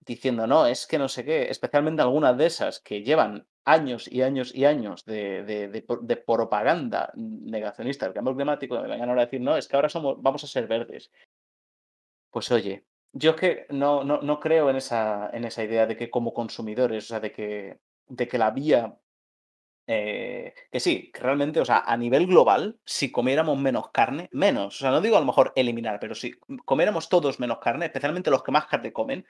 diciendo, no, es que no sé qué, especialmente algunas de esas que llevan años y años y años de, de, de pro- de propaganda negacionista del cambio climático, me vengan ahora a decir, no, es que ahora somos, vamos a ser verdes. Pues oye, yo es que no, no, no creo en esa, en esa idea de que como consumidores, o sea, de que, de que la vía eh, que sí, que realmente, o sea, a nivel global, si comiéramos menos carne, menos, o sea, no digo a lo mejor eliminar, pero si comiéramos todos menos carne, especialmente los que más carne comen,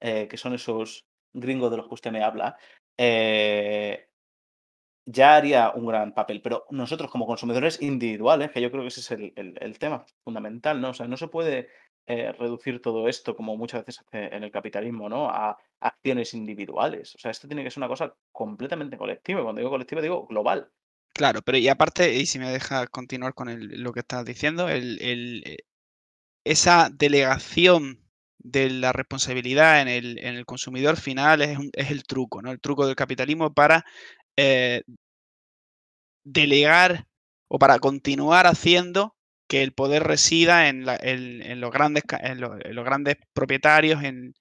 eh, que son esos gringos de los que usted me habla, eh, ya haría un gran papel. Pero nosotros como consumidores individuales, que yo creo que ese es el, tema fundamental, ¿no? O sea, no se puede eh, reducir todo esto, como muchas veces hace en el capitalismo, ¿no? A acciones individuales. O sea, esto tiene que ser una cosa completamente colectiva. Cuando digo colectiva, digo global. Claro, pero y aparte, y si me dejas continuar con lo que estás diciendo, el, eh, esa delegación de la responsabilidad en el, en el consumidor final es, es el truco, ¿no? El truco del capitalismo para eh, delegar o para continuar haciendo que el poder resida en, la- en- los, grandes, en los grandes propietarios en,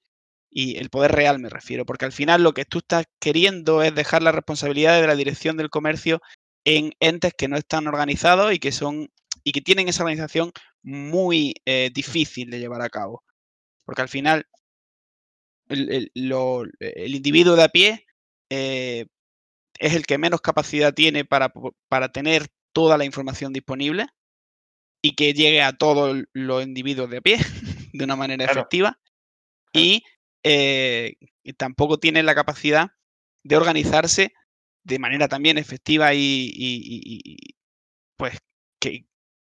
y el poder real me refiero, porque al final lo que tú estás queriendo es dejar la responsabilidad de la dirección del comercio en entes que no están organizados y que son y que tienen esa organización muy eh, difícil de llevar a cabo. Porque al final el, el- lo- el individuo de a pie eh, es el que menos capacidad tiene para, para tener toda la información disponible y que llegue a todos los individuos de a pie <laughs> de una manera Claro. efectiva. Y eh, y tampoco tiene la capacidad de organizarse de manera también efectiva y, y- y- y- y, pues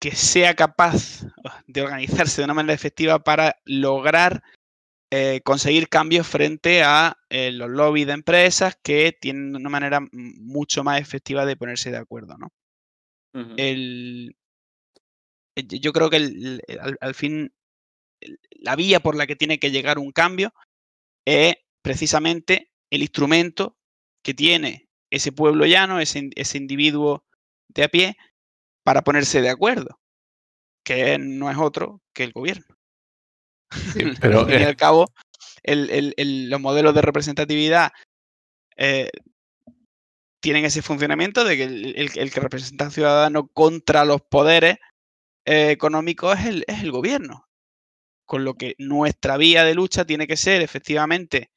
que, sea capaz de organizarse de una manera efectiva para lograr eh, conseguir cambios frente a eh, los lobbies de empresas que tienen una manera mucho más efectiva de ponerse de acuerdo, ¿no? El, eh, yo- creo que el- el- al, al fin la vía por la que tiene que llegar un cambio es precisamente el instrumento que tiene ese pueblo llano, ese individuo de a pie, para ponerse de acuerdo, que no es otro que el gobierno. <laughs> pero al fin y eh, al cabo, el- el- el- los modelos de representatividad eh, tienen ese funcionamiento de que el, el- el que representa al ciudadano contra los poderes eh, económicos es el, es el gobierno. Con lo que nuestra vía de lucha tiene que ser efectivamente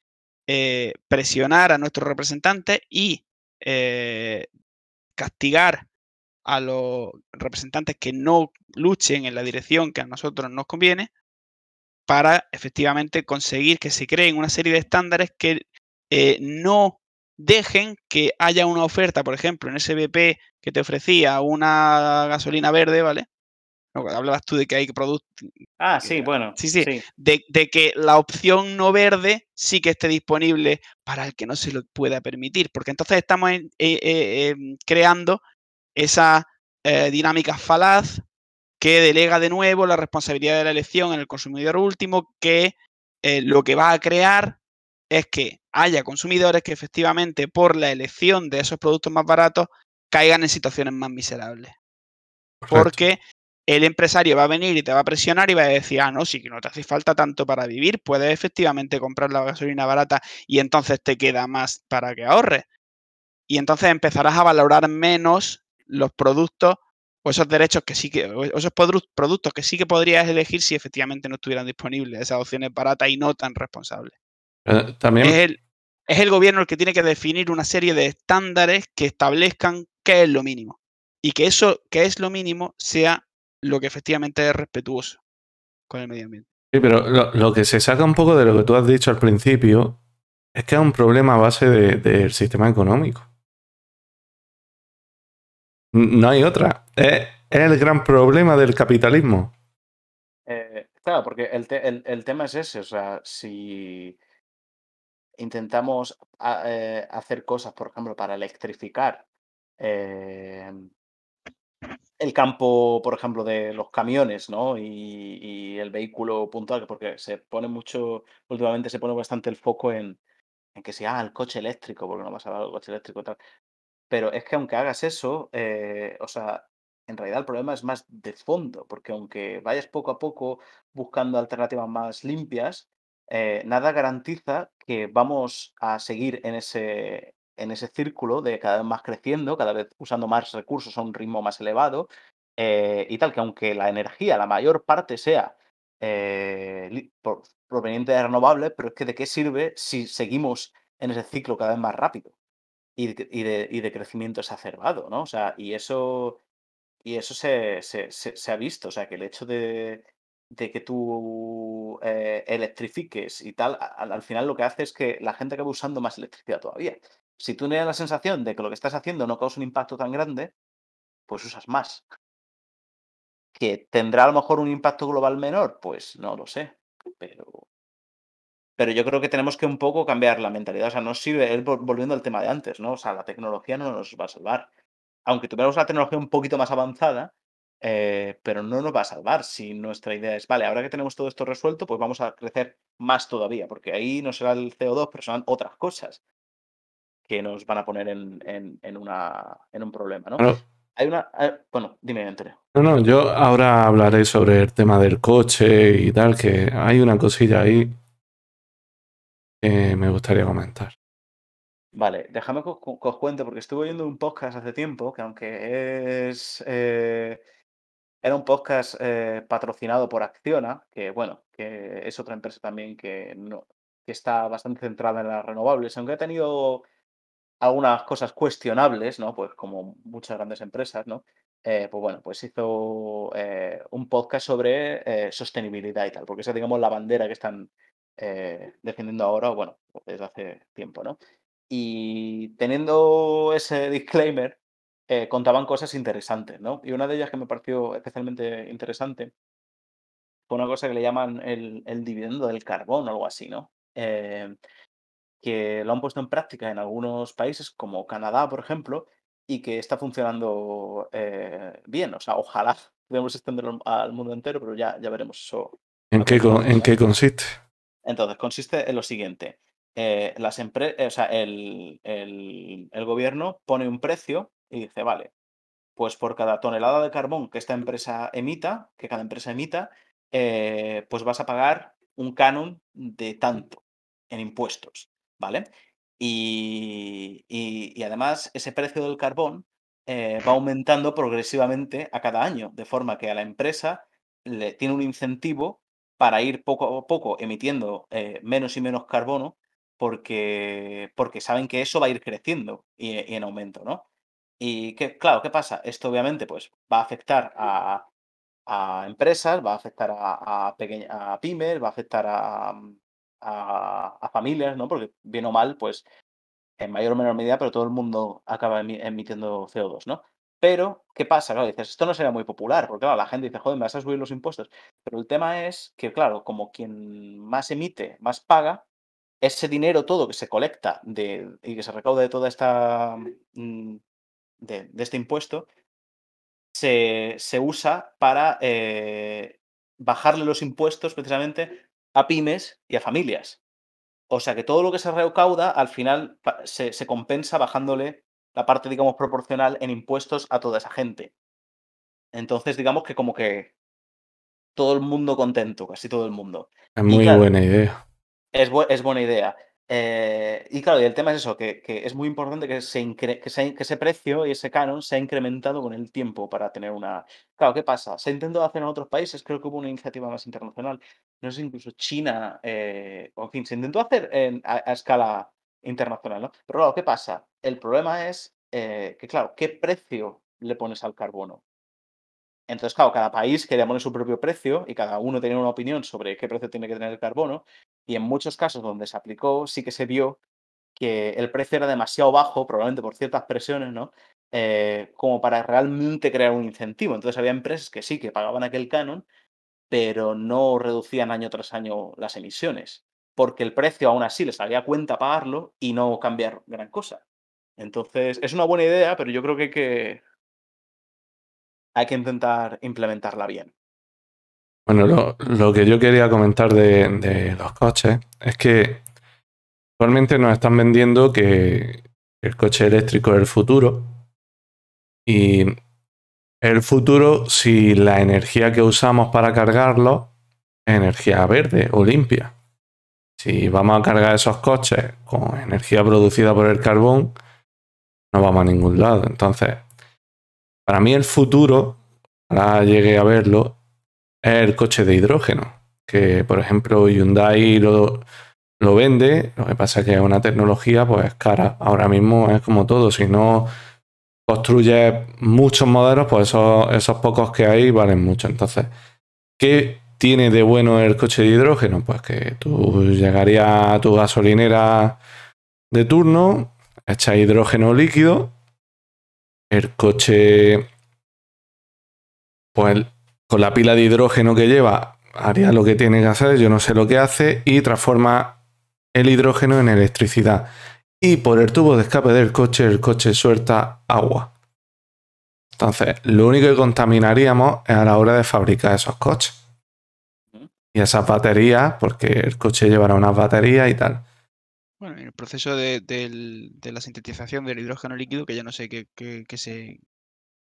eh, presionar a nuestros representantes y eh, castigar a los representantes que no luchen en la dirección que a nosotros nos conviene para efectivamente conseguir que se creen una serie de estándares que eh, no dejen que haya una oferta, por ejemplo, en SBP que te ofrecía una gasolina verde, ¿vale? hablabas tú de que hay productos. Ah, sí, bueno. Sí, sí. De, que la opción no verde sí que esté disponible para el que no se lo pueda permitir. Porque entonces estamos eh, eh, em, creando esa dinámica falaz que delega de nuevo la responsabilidad de la elección en el consumidor último, que eh, lo que va a crear es que haya consumidores que efectivamente por la elección de esos productos más baratos caigan en situaciones más miserables. Porque el empresario va a venir y te va a presionar y va a decir, ah, no, sí que no te hace falta tanto para vivir, puedes efectivamente comprar la gasolina barata y entonces te queda más para que ahorres. Y entonces empezarás a valorar menos los productos o esos derechos que sí que, esos productos que sí que podrías elegir si efectivamente no estuvieran disponibles, esas opciones baratas y no tan responsables. también... Es el, es el gobierno el que tiene que definir una serie de estándares que establezcan qué es lo mínimo. Y que eso que es lo mínimo sea lo que efectivamente es respetuoso con el medio ambiente. Sí, pero lo, que se saca un poco de lo que tú has dicho al principio es que es un problema a base del sistema económico. No hay otra. Es, el gran problema del capitalismo. Eh, claro, porque el, tema es ese. O sea, si intentamos eh, hacer cosas, por ejemplo, para electrificar eh, el campo, por ejemplo, de los camiones, ¿no? Y, el vehículo puntual, porque se pone mucho, últimamente se pone bastante el foco en, en que sea ah, el coche eléctrico, porque no vas a hablar coche eléctrico y tal. Pero es que aunque hagas eso, eh, o sea, en realidad el problema es más de fondo, porque aunque vayas poco a poco buscando alternativas más limpias, eh, nada garantiza que vamos a seguir en ese, en ese círculo de cada vez más creciendo, cada vez usando más recursos a un ritmo más elevado, eh, y tal, que aunque la energía, la mayor parte sea proveniente de renovables, pero es que de qué sirve si seguimos en ese ciclo cada vez más rápido y de, y de, y de crecimiento exacerbado, ¿no? O sea, y eso, y eso se, se, se, ha visto, o sea, que el hecho de, de que tú eh, electrifiques y tal, al, final lo que hace es que la gente acabe usando más electricidad todavía. Si tú tienes la sensación de que lo que estás haciendo no causa un impacto tan grande, pues usas más. ¿Que tendrá a lo mejor un impacto global menor? Pues no lo sé, pero pero yo creo que tenemos que un poco cambiar la mentalidad. O sea, no sirve, volviendo al tema de antes, ¿no? O sea, la tecnología no nos va a salvar. Aunque tuviéramos la tecnología un poquito más avanzada, eh, pero no nos va a salvar si nuestra idea es, vale, ahora que tenemos todo esto resuelto, pues vamos a crecer más todavía, porque ahí no será el CO2, pero serán otras cosas que nos van a poner en, en, una, en un problema, ¿no? Hay una... Eh, bueno, dime, Antonio. No, no, yo ahora hablaré sobre el tema del coche y tal, que hay una cosilla ahí me gustaría comentar. Vale, déjame que os cuente, porque estuve oyendo un podcast hace tiempo, que aunque es... Eh, era un podcast eh, patrocinado por Acciona, que bueno, que es otra empresa también que, no, que está bastante centrada en las renovables, aunque ha tenido algunas cosas cuestionables, ¿no? Pues como muchas grandes empresas, ¿no? Eh, pues bueno, pues hizo un podcast sobre sostenibilidad y tal, porque esa es, digamos, la bandera que están eh, defendiendo ahora, bueno, desde hace tiempo, ¿no? Y teniendo ese <laughs> disclaimer, eh, contaban cosas interesantes, ¿no? Y una de ellas que me pareció especialmente interesante fue una cosa que le llaman el, dividendo del carbón o algo así, ¿no? Eh, que lo han puesto en práctica en algunos países, como Canadá, por ejemplo, y que está funcionando bien. O sea, ojalá <laughs> podamos extenderlo al mundo entero, pero ya, ya veremos eso. ¿En qué, ¿En qué consiste? Entonces, consiste en lo siguiente. Eh, las o sea, el, gobierno pone un precio y dice, vale, pues por cada tonelada de carbón que esta empresa emita, que cada empresa emita, eh, pues vas a pagar un canon de tanto en impuestos, ¿vale? Y, además ese precio del carbón eh, va aumentando progresivamente a cada año, de forma que a la empresa le tiene un incentivo para ir poco a poco emitiendo eh, menos y menos carbono porque, porque saben que eso va a ir creciendo y, y en aumento, ¿no? Y que, claro, ¿qué pasa? Esto obviamente pues, va a afectar a, a empresas, va a afectar a, a, pymes, va a afectar a, a, a familias, ¿no? Porque bien o mal, pues en mayor o menor medida, pero todo el mundo acaba emi- emitiendo CO2, ¿no? Pero, ¿qué pasa? Claro, dices, esto no será muy popular, porque claro, la gente dice, joder, me vas a subir los impuestos. Pero el tema es que, claro, como quien más emite, más paga, ese dinero todo que se colecta y que se recauda de toda esta, mm, de, este impuesto, se, se usa para eh, bajarle los impuestos precisamente a pymes y a familias. O sea que todo lo que se recauda al final se, se compensa bajándole la parte, digamos, proporcional en impuestos a toda esa gente. Entonces, digamos que como que todo el mundo contento, casi todo el mundo. Es muy claro, buena idea. es, bu- es buena idea. Eh, y claro, y el tema es eso, que, que es muy importante que, se que, se- que ese precio y ese canon se ha incrementado con el tiempo para tener una... Claro, ¿qué pasa? Se ha intentado hacer en otros países, creo que hubo una iniciativa más internacional, no sé, incluso China, eh, en fin, se intentó hacer en- a, a escala internacional, ¿no? Pero claro, ¿qué pasa? El problema es eh, que, claro, ¿qué precio le pones al carbono? Entonces, claro, cada país quería poner su propio precio y cada uno tenía una opinión sobre qué precio tiene que tener el carbono. Y en muchos casos donde se aplicó, sí que se vio que el precio era demasiado bajo, probablemente por ciertas presiones, ¿no? Eh, como para realmente crear un incentivo. Entonces había empresas que sí, que pagaban aquel canon, pero no reducían año tras año las emisiones, porque el precio aún así les salía a cuenta pagarlo y no cambiar gran cosa. Entonces, es una buena idea, pero yo creo que hay que, intentar implementarla bien. Bueno, lo, lo que yo quería comentar de, de los coches es que actualmente nos están vendiendo que el coche eléctrico es el futuro y el futuro si la energía que usamos para cargarlo es energía verde o limpia. Si vamos a cargar esos coches con energía producida por el carbón, no vamos a ningún lado. Entonces, para mí el futuro, ahora llegué a verlo, es el coche de hidrógeno. Que, por ejemplo, Hyundai lo, vende. Lo que pasa es que es una tecnología pues cara. Ahora mismo es como todo. Si no construyes muchos modelos, pues esos pocos que hay valen mucho. Entonces, ¿qué tiene de bueno el coche de hidrógeno? Pues que tú llegarías a tu gasolinera de turno, echas hidrógeno líquido, el coche, pues con la pila de hidrógeno que lleva, haría lo que tiene que hacer, yo no sé lo que hace, y transforma el hidrógeno en electricidad. Y por el tubo de escape del coche, el coche suelta agua. Entonces, lo único que contaminaríamos es a la hora de fabricar esos coches. Y esas baterías, porque el coche llevará unas baterías y tal. Bueno, en el proceso de, de la sintetización del hidrógeno líquido, que ya no sé qué, qué, qué se,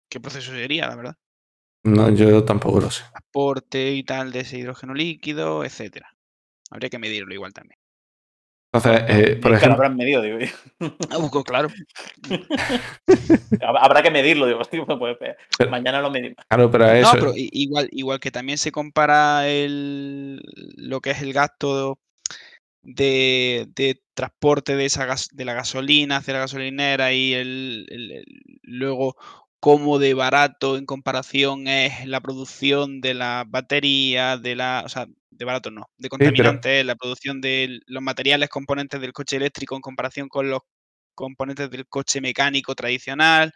qué proceso sería, la verdad. No, yo tampoco lo sé. Transporte y tal de ese hidrógeno líquido, etcétera. Habría que medirlo igual también. Entonces, eh, por Es que lo ejemplo, habrán medido, digo yo. Ah, busco, claro. Hab- Habrá que medirlo, digo, <laughs> pues, Pero- mañana lo medimos. claro, pero No, eso, pero i- igual, igual que también se compara el, lo que es el gasto de, de transporte de, esa gas- de la gasolina hacia la gasolinera y el, el- el- luego cómo de barato en comparación es la producción de las baterías, de la, o sea, de barato no, de pero- contaminantes, la producción de los materiales componentes del coche eléctrico en comparación con los componentes del coche mecánico tradicional.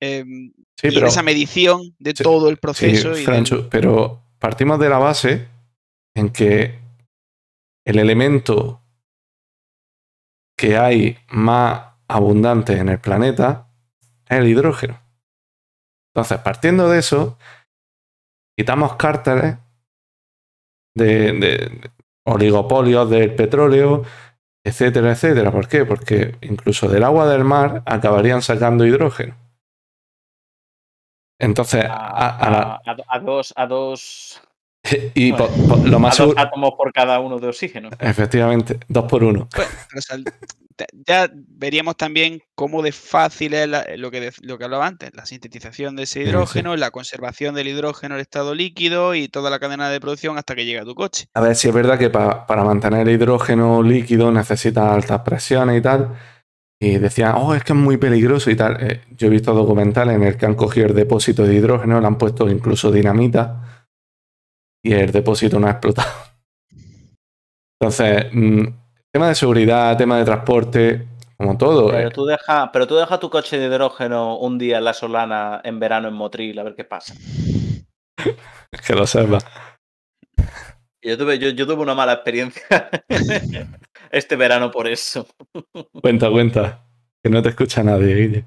em, sí, y pero esa medición de Sí, todo el Sí, proceso y del- Francho, pero partimos de la base en que el elemento que hay más abundante en el planeta es el hidrógeno. Entonces, partiendo de eso, quitamos cárteles de, de oligopolios del petróleo, etcétera, etcétera. ¿Por qué? Porque incluso del agua del mar acabarían sacando hidrógeno. Entonces, a- a la- A, a- a dos, a dos <laughs> y Bueno, po- po- lo más a dos átomos por cada uno de oxígeno. Efectivamente, dos por uno. Bueno, o sea, ya veríamos también cómo de fácil es la- lo, que, de- lo que hablaba antes, la sintetización de ese Sí, sí. hidrógeno, la conservación del hidrógeno en estado líquido y toda la cadena de producción hasta que llega a tu coche. A ver, si es verdad que pa- para mantener el hidrógeno líquido necesita altas presiones y tal. Y decían, oh, es que es muy peligroso y tal. Eh, yo he visto documentales en el que han cogido el depósito de hidrógeno, le han puesto incluso dinamita y el depósito no ha explotado. Entonces, mm, tema de seguridad, tema de transporte, como todo. Pero eh, tú deja, pero tú deja tu coche de hidrógeno un día en la Solana en verano en Motril a ver qué pasa. <laughs> que lo sepa. Yo tuve, yo, yo tuve una mala experiencia <laughs> este verano por eso. Cuenta, cuenta. Que no te escucha nadie, Guille.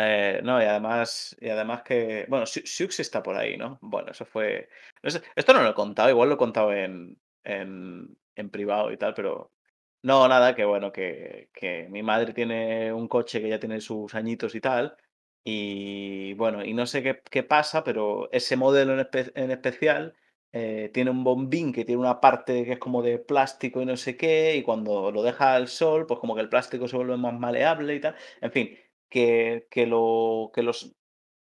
Eh, no, y además, y además que. Bueno, Su- Sux está por ahí, ¿no? Bueno, eso fue. esto no lo he contado, igual lo he contado en, en, privado y tal, pero. No, nada, que bueno, que, que mi madre tiene un coche que ya tiene sus añitos y tal. Y bueno, y no sé qué, qué pasa, pero ese modelo en, en especial eh, tiene un bombín que tiene una parte que es como de plástico y no sé qué, y cuando lo deja al sol, pues como que el plástico se vuelve más maleable y tal. En fin, que, que, lo, que los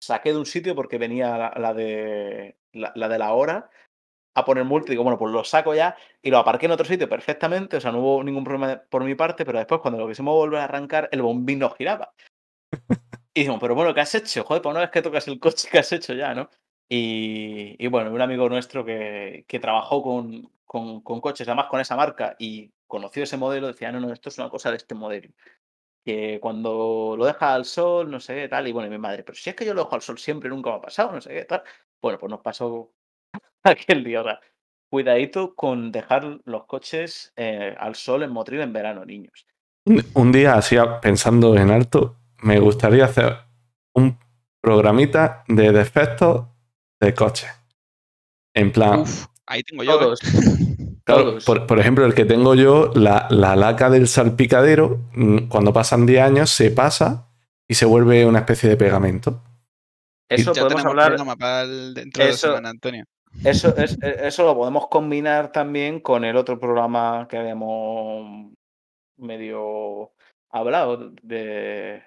saqué de un sitio porque venía la, la de, la, la de la hora a poner multa. Digo, bueno, pues lo saco ya y lo aparqué en otro sitio perfectamente. O sea, no hubo ningún problema por mi parte, pero después cuando lo quisimos volver a arrancar, el bombín no giraba. <laughs> Y digo, pero bueno, ¿qué has hecho? Joder, pues una vez que tocas el coche, ¿qué has hecho ya, no? Y, y bueno, un amigo nuestro que, que trabajó con, con, con coches, además con esa marca, y conoció ese modelo, decía, no, no, esto es una cosa de este modelo que cuando lo deja al sol, no sé qué tal, y bueno, y mi madre, pero si es que yo lo dejo al sol siempre, nunca me ha pasado, no sé qué tal. Bueno, pues nos pasó <laughs> aquel día, o sea, cuidadito con dejar los coches eh, al sol en Motril en verano, niños. Un, día, así a- pensando en alto, me gustaría hacer un programita de defectos de coches. En plan, Uf, ahí tengo yo. ¿eh? Todos, <laughs> claro, todos. por, por ejemplo, el que tengo yo, la, la laca del salpicadero, mm, cuando pasan 10 años, se pasa y se vuelve una especie de pegamento. Eso ya podemos hablar, dentro de Eso- semana, Antonio. eso, es, e- eso lo podemos combinar también con el otro programa que habíamos medio hablado de...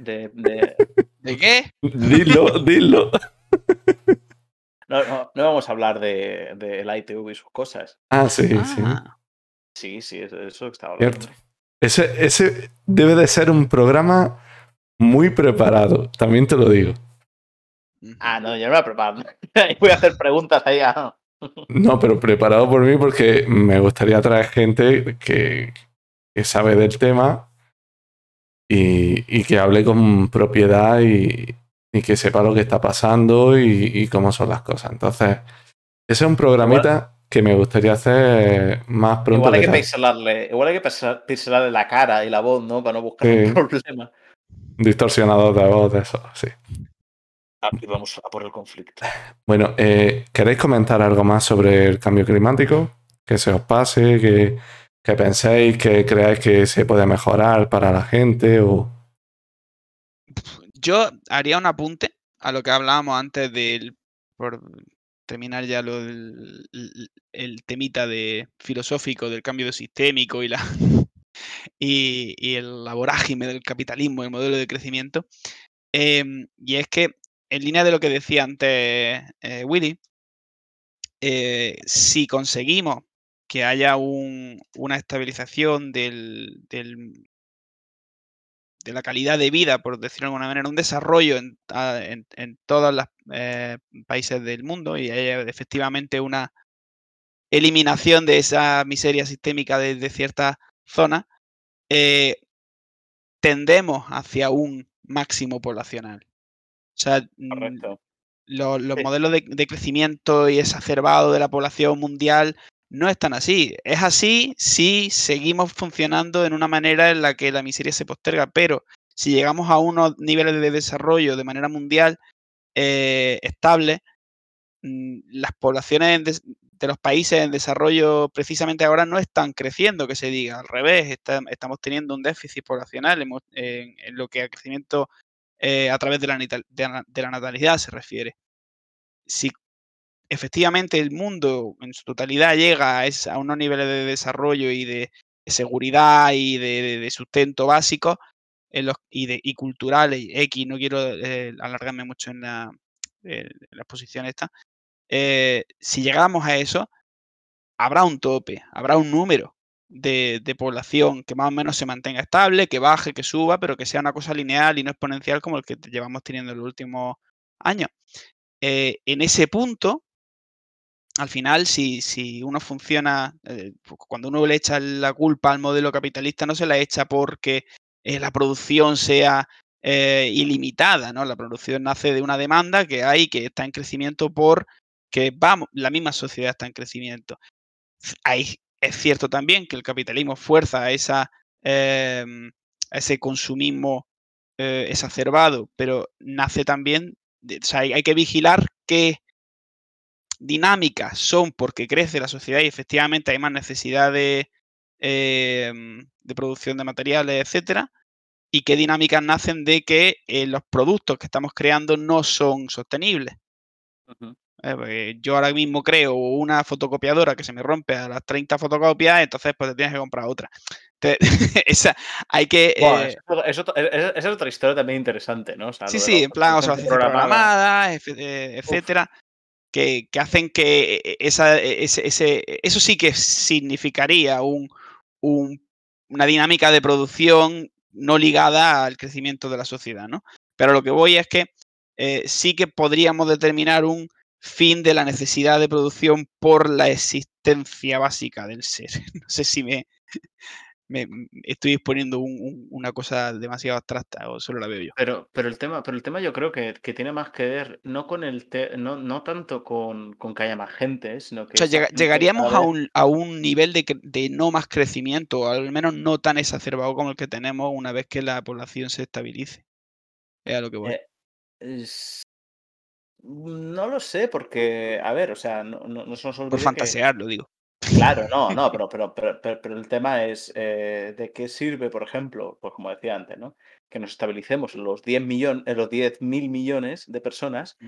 De, de, <laughs> ¿De qué? Dilo, dilo. <laughs> No, no, no vamos a hablar de, de la ITV y sus cosas. Ah, sí, sí. Ah, Sí, sí, eso, eso estaba hablando. Cierto. Ese, ese debe de ser un programa muy preparado, también te lo digo. Ah, no, yo no me preparo. <laughs> Voy a hacer preguntas ahí. ah. <laughs> No, pero preparado por mí porque me gustaría traer gente que, que sabe del tema y, y que hable con propiedad y, y que sepa lo que está pasando y, y cómo son las cosas. Entonces, ese es un programita que me gustaría hacer más pronto. Igual hay que que pixelarle, igual hay que pixelar- pixelarle la cara y la voz, ¿no? Para no buscar Sí. un <laughs> problema. Distorsionador de voz, de eso, sí. Aquí vamos a por el conflicto. Bueno, eh, ¿queréis comentar algo más sobre el cambio climático? Que se os pase, que, que penséis, que creáis que se puede mejorar para la gente o... Yo haría un apunte a lo que hablábamos antes del. Por terminar ya lo del el, el temita de filosófico del cambio sistémico y la. <laughs> Y, el, la vorágine del capitalismo, el modelo de crecimiento. Em, y es que, en línea de lo que decía antes eh, Willy, eh, si conseguimos que haya un- una estabilización del, del- de la calidad de vida, por decirlo de alguna manera, un desarrollo en, a- en- en todos los eh, países del mundo y haya efectivamente una eliminación de esa miseria sistémica de, de ciertas zonas, eh, tendemos hacia un máximo poblacional. O sea, mm, Correcto. los Sí. modelos de, de crecimiento y exacerbado de la población mundial no están así. Es así si seguimos funcionando en una manera en la que la miseria se posterga, pero si llegamos a unos niveles de desarrollo de manera mundial eh, estable, mm, las poblaciones de los países en desarrollo precisamente ahora no están creciendo, que se diga, al revés, estamos teniendo un déficit poblacional en, lo que a crecimiento eh, a través de la, nita- de la- de la natalidad se refiere. Si efectivamente el mundo en su totalidad llega a, unos niveles de desarrollo y de, seguridad y de, sustento básico en los, y, de, y culturales, no quiero eh, alargarme mucho en la, exposición esta, eh, si llegamos a eso, habrá un tope, habrá un número de, población que más o menos se mantenga estable, que baje, que suba, pero que sea una cosa lineal y no exponencial como el que llevamos teniendo en los últimos años. Eh, en ese punto, al final, si, uno funciona, eh, cuando uno le echa la culpa al modelo capitalista, no se la echa porque eh, la producción sea ilimitada, ¿no? La producción nace de una demanda que hay, que está en crecimiento por que vamos, la misma sociedad está en crecimiento. Es cierto también que el capitalismo fuerza a, em, ese consumismo exacerbado, pero nace también, o sea, hay, hay que vigilar qué dinámicas son porque crece la sociedad y efectivamente hay más necesidad de, em, de producción de materiales, etcétera, y qué dinámicas nacen de que eh, los productos que estamos creando no son sostenibles. Eh, pues, yo ahora mismo creo una fotocopiadora que se me rompe a las 30 fotocopias, entonces pues te tienes que comprar otra. <laughs> esa, hay que... Eh es, otra historia también interesante, ¿no? sí, sí, en plan obsolescencia programada, etcétera que, hacen que e, e, esa, e, ese, eso sí que significaría un, una dinámica de producción no ligada al crecimiento de la sociedad, ¿no? Pero lo que voy es que eh, sí que podríamos determinar un fin de la necesidad de producción por la existencia básica del ser. <laughs> No sé si me, me, estoy exponiendo una cosa demasiado abstracta o solo la veo yo. Pero, pero, el, tema, pero el tema yo creo que, tiene más que ver no con el no, no tanto con, que haya más gente, sino que... O sea, llegaríamos a, un, a un nivel de, de, no más crecimiento, o al menos no tan exacerbado como el que tenemos una vez que la población se estabilice. Es a lo que voy. Eh, no lo sé, porque, a ver, o sea, no, no, no se Por fantasear, lo digo. Claro, no, no, pero, pero, pero, pero, el tema es eh, de qué sirve, por ejemplo, pues como decía antes, ¿no? Que nos estabilicemos en los 10 millones, en los 10 mil millones de personas,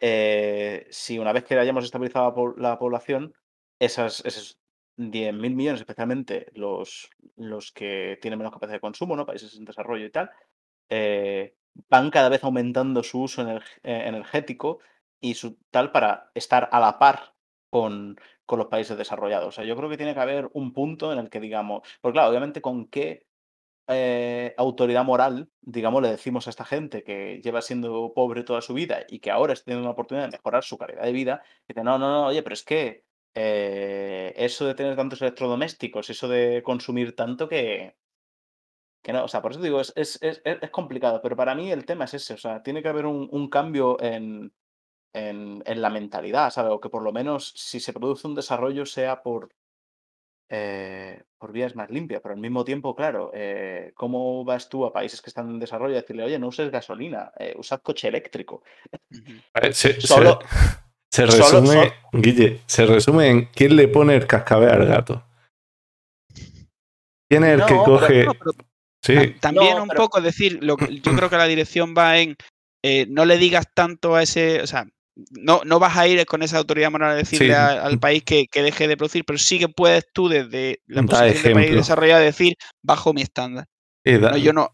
eh, si una vez que hayamos estabilizado la, población, esas, esos 10 mil millones, especialmente los, los que tienen menos capacidad de consumo, ¿no? Países en desarrollo y tal, eh, van cada vez aumentando su uso energético y su tal para estar a la par con, con los países desarrollados. O sea, yo creo que tiene que haber un punto en el que digamos, porque claro, obviamente con qué eh, autoridad moral, digamos, le decimos a esta gente que lleva siendo pobre toda su vida y que ahora está teniendo una oportunidad de mejorar su calidad de vida, que dice, no, no, no, oye, pero es que eh, eso de tener tantos electrodomésticos, eso de consumir tanto que, que no, o sea, por eso digo, es, es, es, es complicado, pero para mí el tema es ese, o sea, tiene que haber un, un cambio en, en, la mentalidad, ¿sabes? O que por lo menos si se produce un desarrollo sea por, eh, por vías más limpias, pero al mismo tiempo, claro, eh, ¿cómo vas tú a países que están en desarrollo a decirle, oye, no uses gasolina, eh, usad coche eléctrico? Se, solo, se, resume, Guille, se resume en quién le pone el cascabel al gato. ¿Quién es el que coge? sí. También un poco decir, lo que, yo creo que la dirección va en no le digas tanto a ese, o sea, no, no vas a ir con esa autoridad moral a decirle al país que, deje de producir, pero sí que puedes tú desde la posición del país desarrollado decir bajo mi estándar. yo no.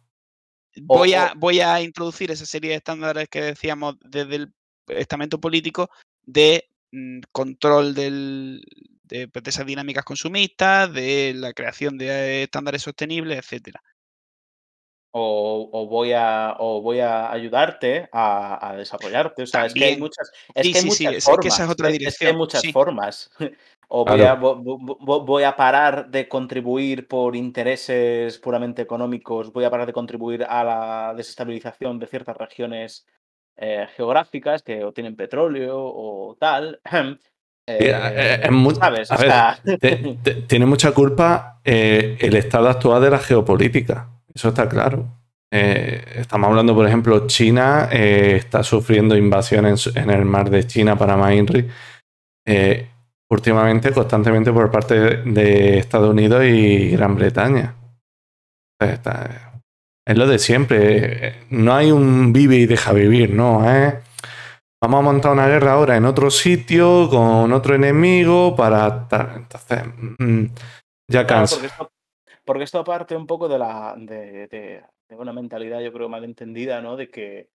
Voy a, voy a introducir esa serie de estándares que decíamos desde el estamento político de mm, control del, de, de, esas dinámicas consumistas, de la creación de estándares sostenibles, etcétera o, voy a, o voy a ayudarte a, desarrollarte. O sea, es que hay muchas, es que hay muchas formas. esa es otra dirección. hay muchas formas. O voy, a, voy, a, parar de contribuir por intereses puramente económicos, voy a parar de contribuir a la desestabilización de ciertas regiones eh, geográficas que o tienen petróleo o tal. <clears throat> Eh, tiene mucha culpa eh, el estado actual de la geopolítica. Eso está claro. Eh, estamos hablando, por ejemplo, China eh, está sufriendo invasiones en, el mar de China para Mainri eh, últimamente constantemente por parte de Estados Unidos y Gran Bretaña. es lo de siempre. No hay un vive y deja vivir, ¿no? vamos a montar una guerra ahora en otro sitio, con otro enemigo, para... Entonces, mm, ya cansa. Porque, esto, parte un poco de, la, de, de, una mentalidad, yo creo, malentendida, ¿no? De que,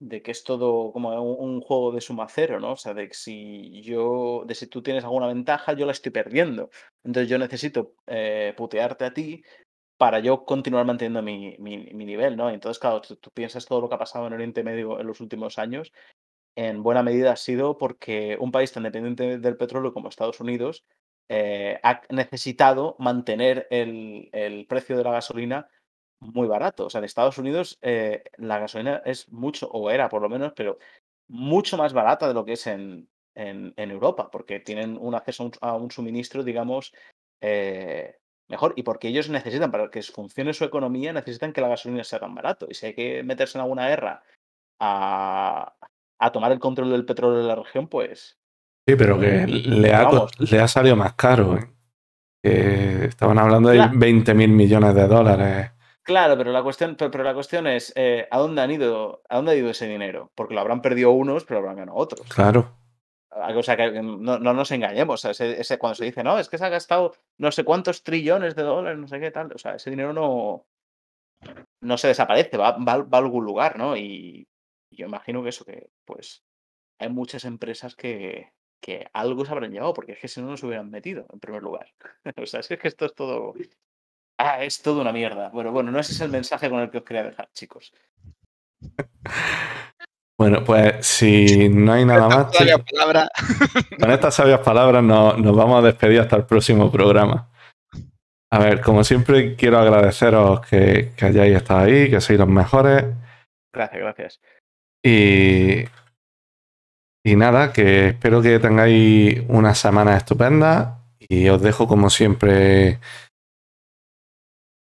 de que es todo como un, juego de suma cero, ¿no? O sea, de que si yo, de si tú tienes alguna ventaja, yo la estoy perdiendo. Entonces yo necesito eh, putearte a ti para yo continuar manteniendo mi, mi, nivel, ¿no? Entonces, claro, tú, piensas todo lo que ha pasado en Oriente Medio en los últimos años, en buena medida ha sido porque un país tan dependiente del petróleo como Estados Unidos eh, ha necesitado mantener el, el, precio de la gasolina muy barato. O sea, en Estados Unidos eh, la gasolina es mucho, o era por lo menos, pero mucho más barata de lo que es en, en, Europa, porque tienen un acceso a un, suministro, digamos, eh, mejor y porque ellos necesitan, para que funcione su economía, necesitan que la gasolina sea tan barato. Y si hay que meterse en alguna guerra a, tomar el control del petróleo de la región, pues... Sí, pero que le ha, le ha salido más caro. ¿eh? estaban hablando de 20 mil millones de dólares. Claro, pero la cuestión, pero, la cuestión es eh, ¿a dónde han ido, a dónde ha ido ese dinero? Porque lo habrán perdido unos, pero lo habrán ganado otros. Claro. O sea, que no, nos engañemos. ese, cuando se dice, no, es que se ha gastado no sé cuántos trillones de dólares, no sé qué tal. O sea, ese dinero no, no se desaparece, va, va, a algún lugar, ¿no? Y, yo imagino que eso, que pues hay muchas empresas que, que algo se habrán llevado, porque es que si no, no se hubieran metido en primer lugar. <laughs> o sea, es que esto es todo. Ah, es todo una mierda. Bueno, bueno, no ese es el mensaje con el que os quería dejar, chicos. Bueno, pues si no hay nada más. Con estas sabias palabras nos, vamos a despedir hasta el próximo programa. A ver, como siempre, quiero agradeceros que, hayáis estado ahí, que sois los mejores. Gracias, gracias. Y, y nada, que espero que tengáis una semana estupenda. Y os dejo, como siempre,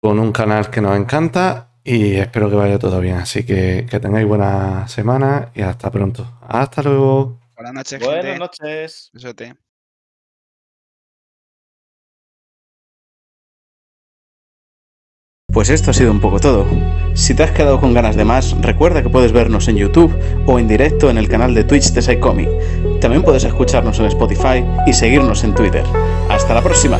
con un canal que nos encanta y espero que vaya todo bien. Así que que tengáis buena semana y hasta pronto. Hasta luego. Buenas noches. Buenas noches. Pues esto ha sido un poco todo. Si te has quedado con ganas de más, recuerda que puedes vernos en YouTube o en directo en el canal de Twitch de Psycomic. También puedes escucharnos en Spotify y seguirnos en Twitter. Hasta la próxima.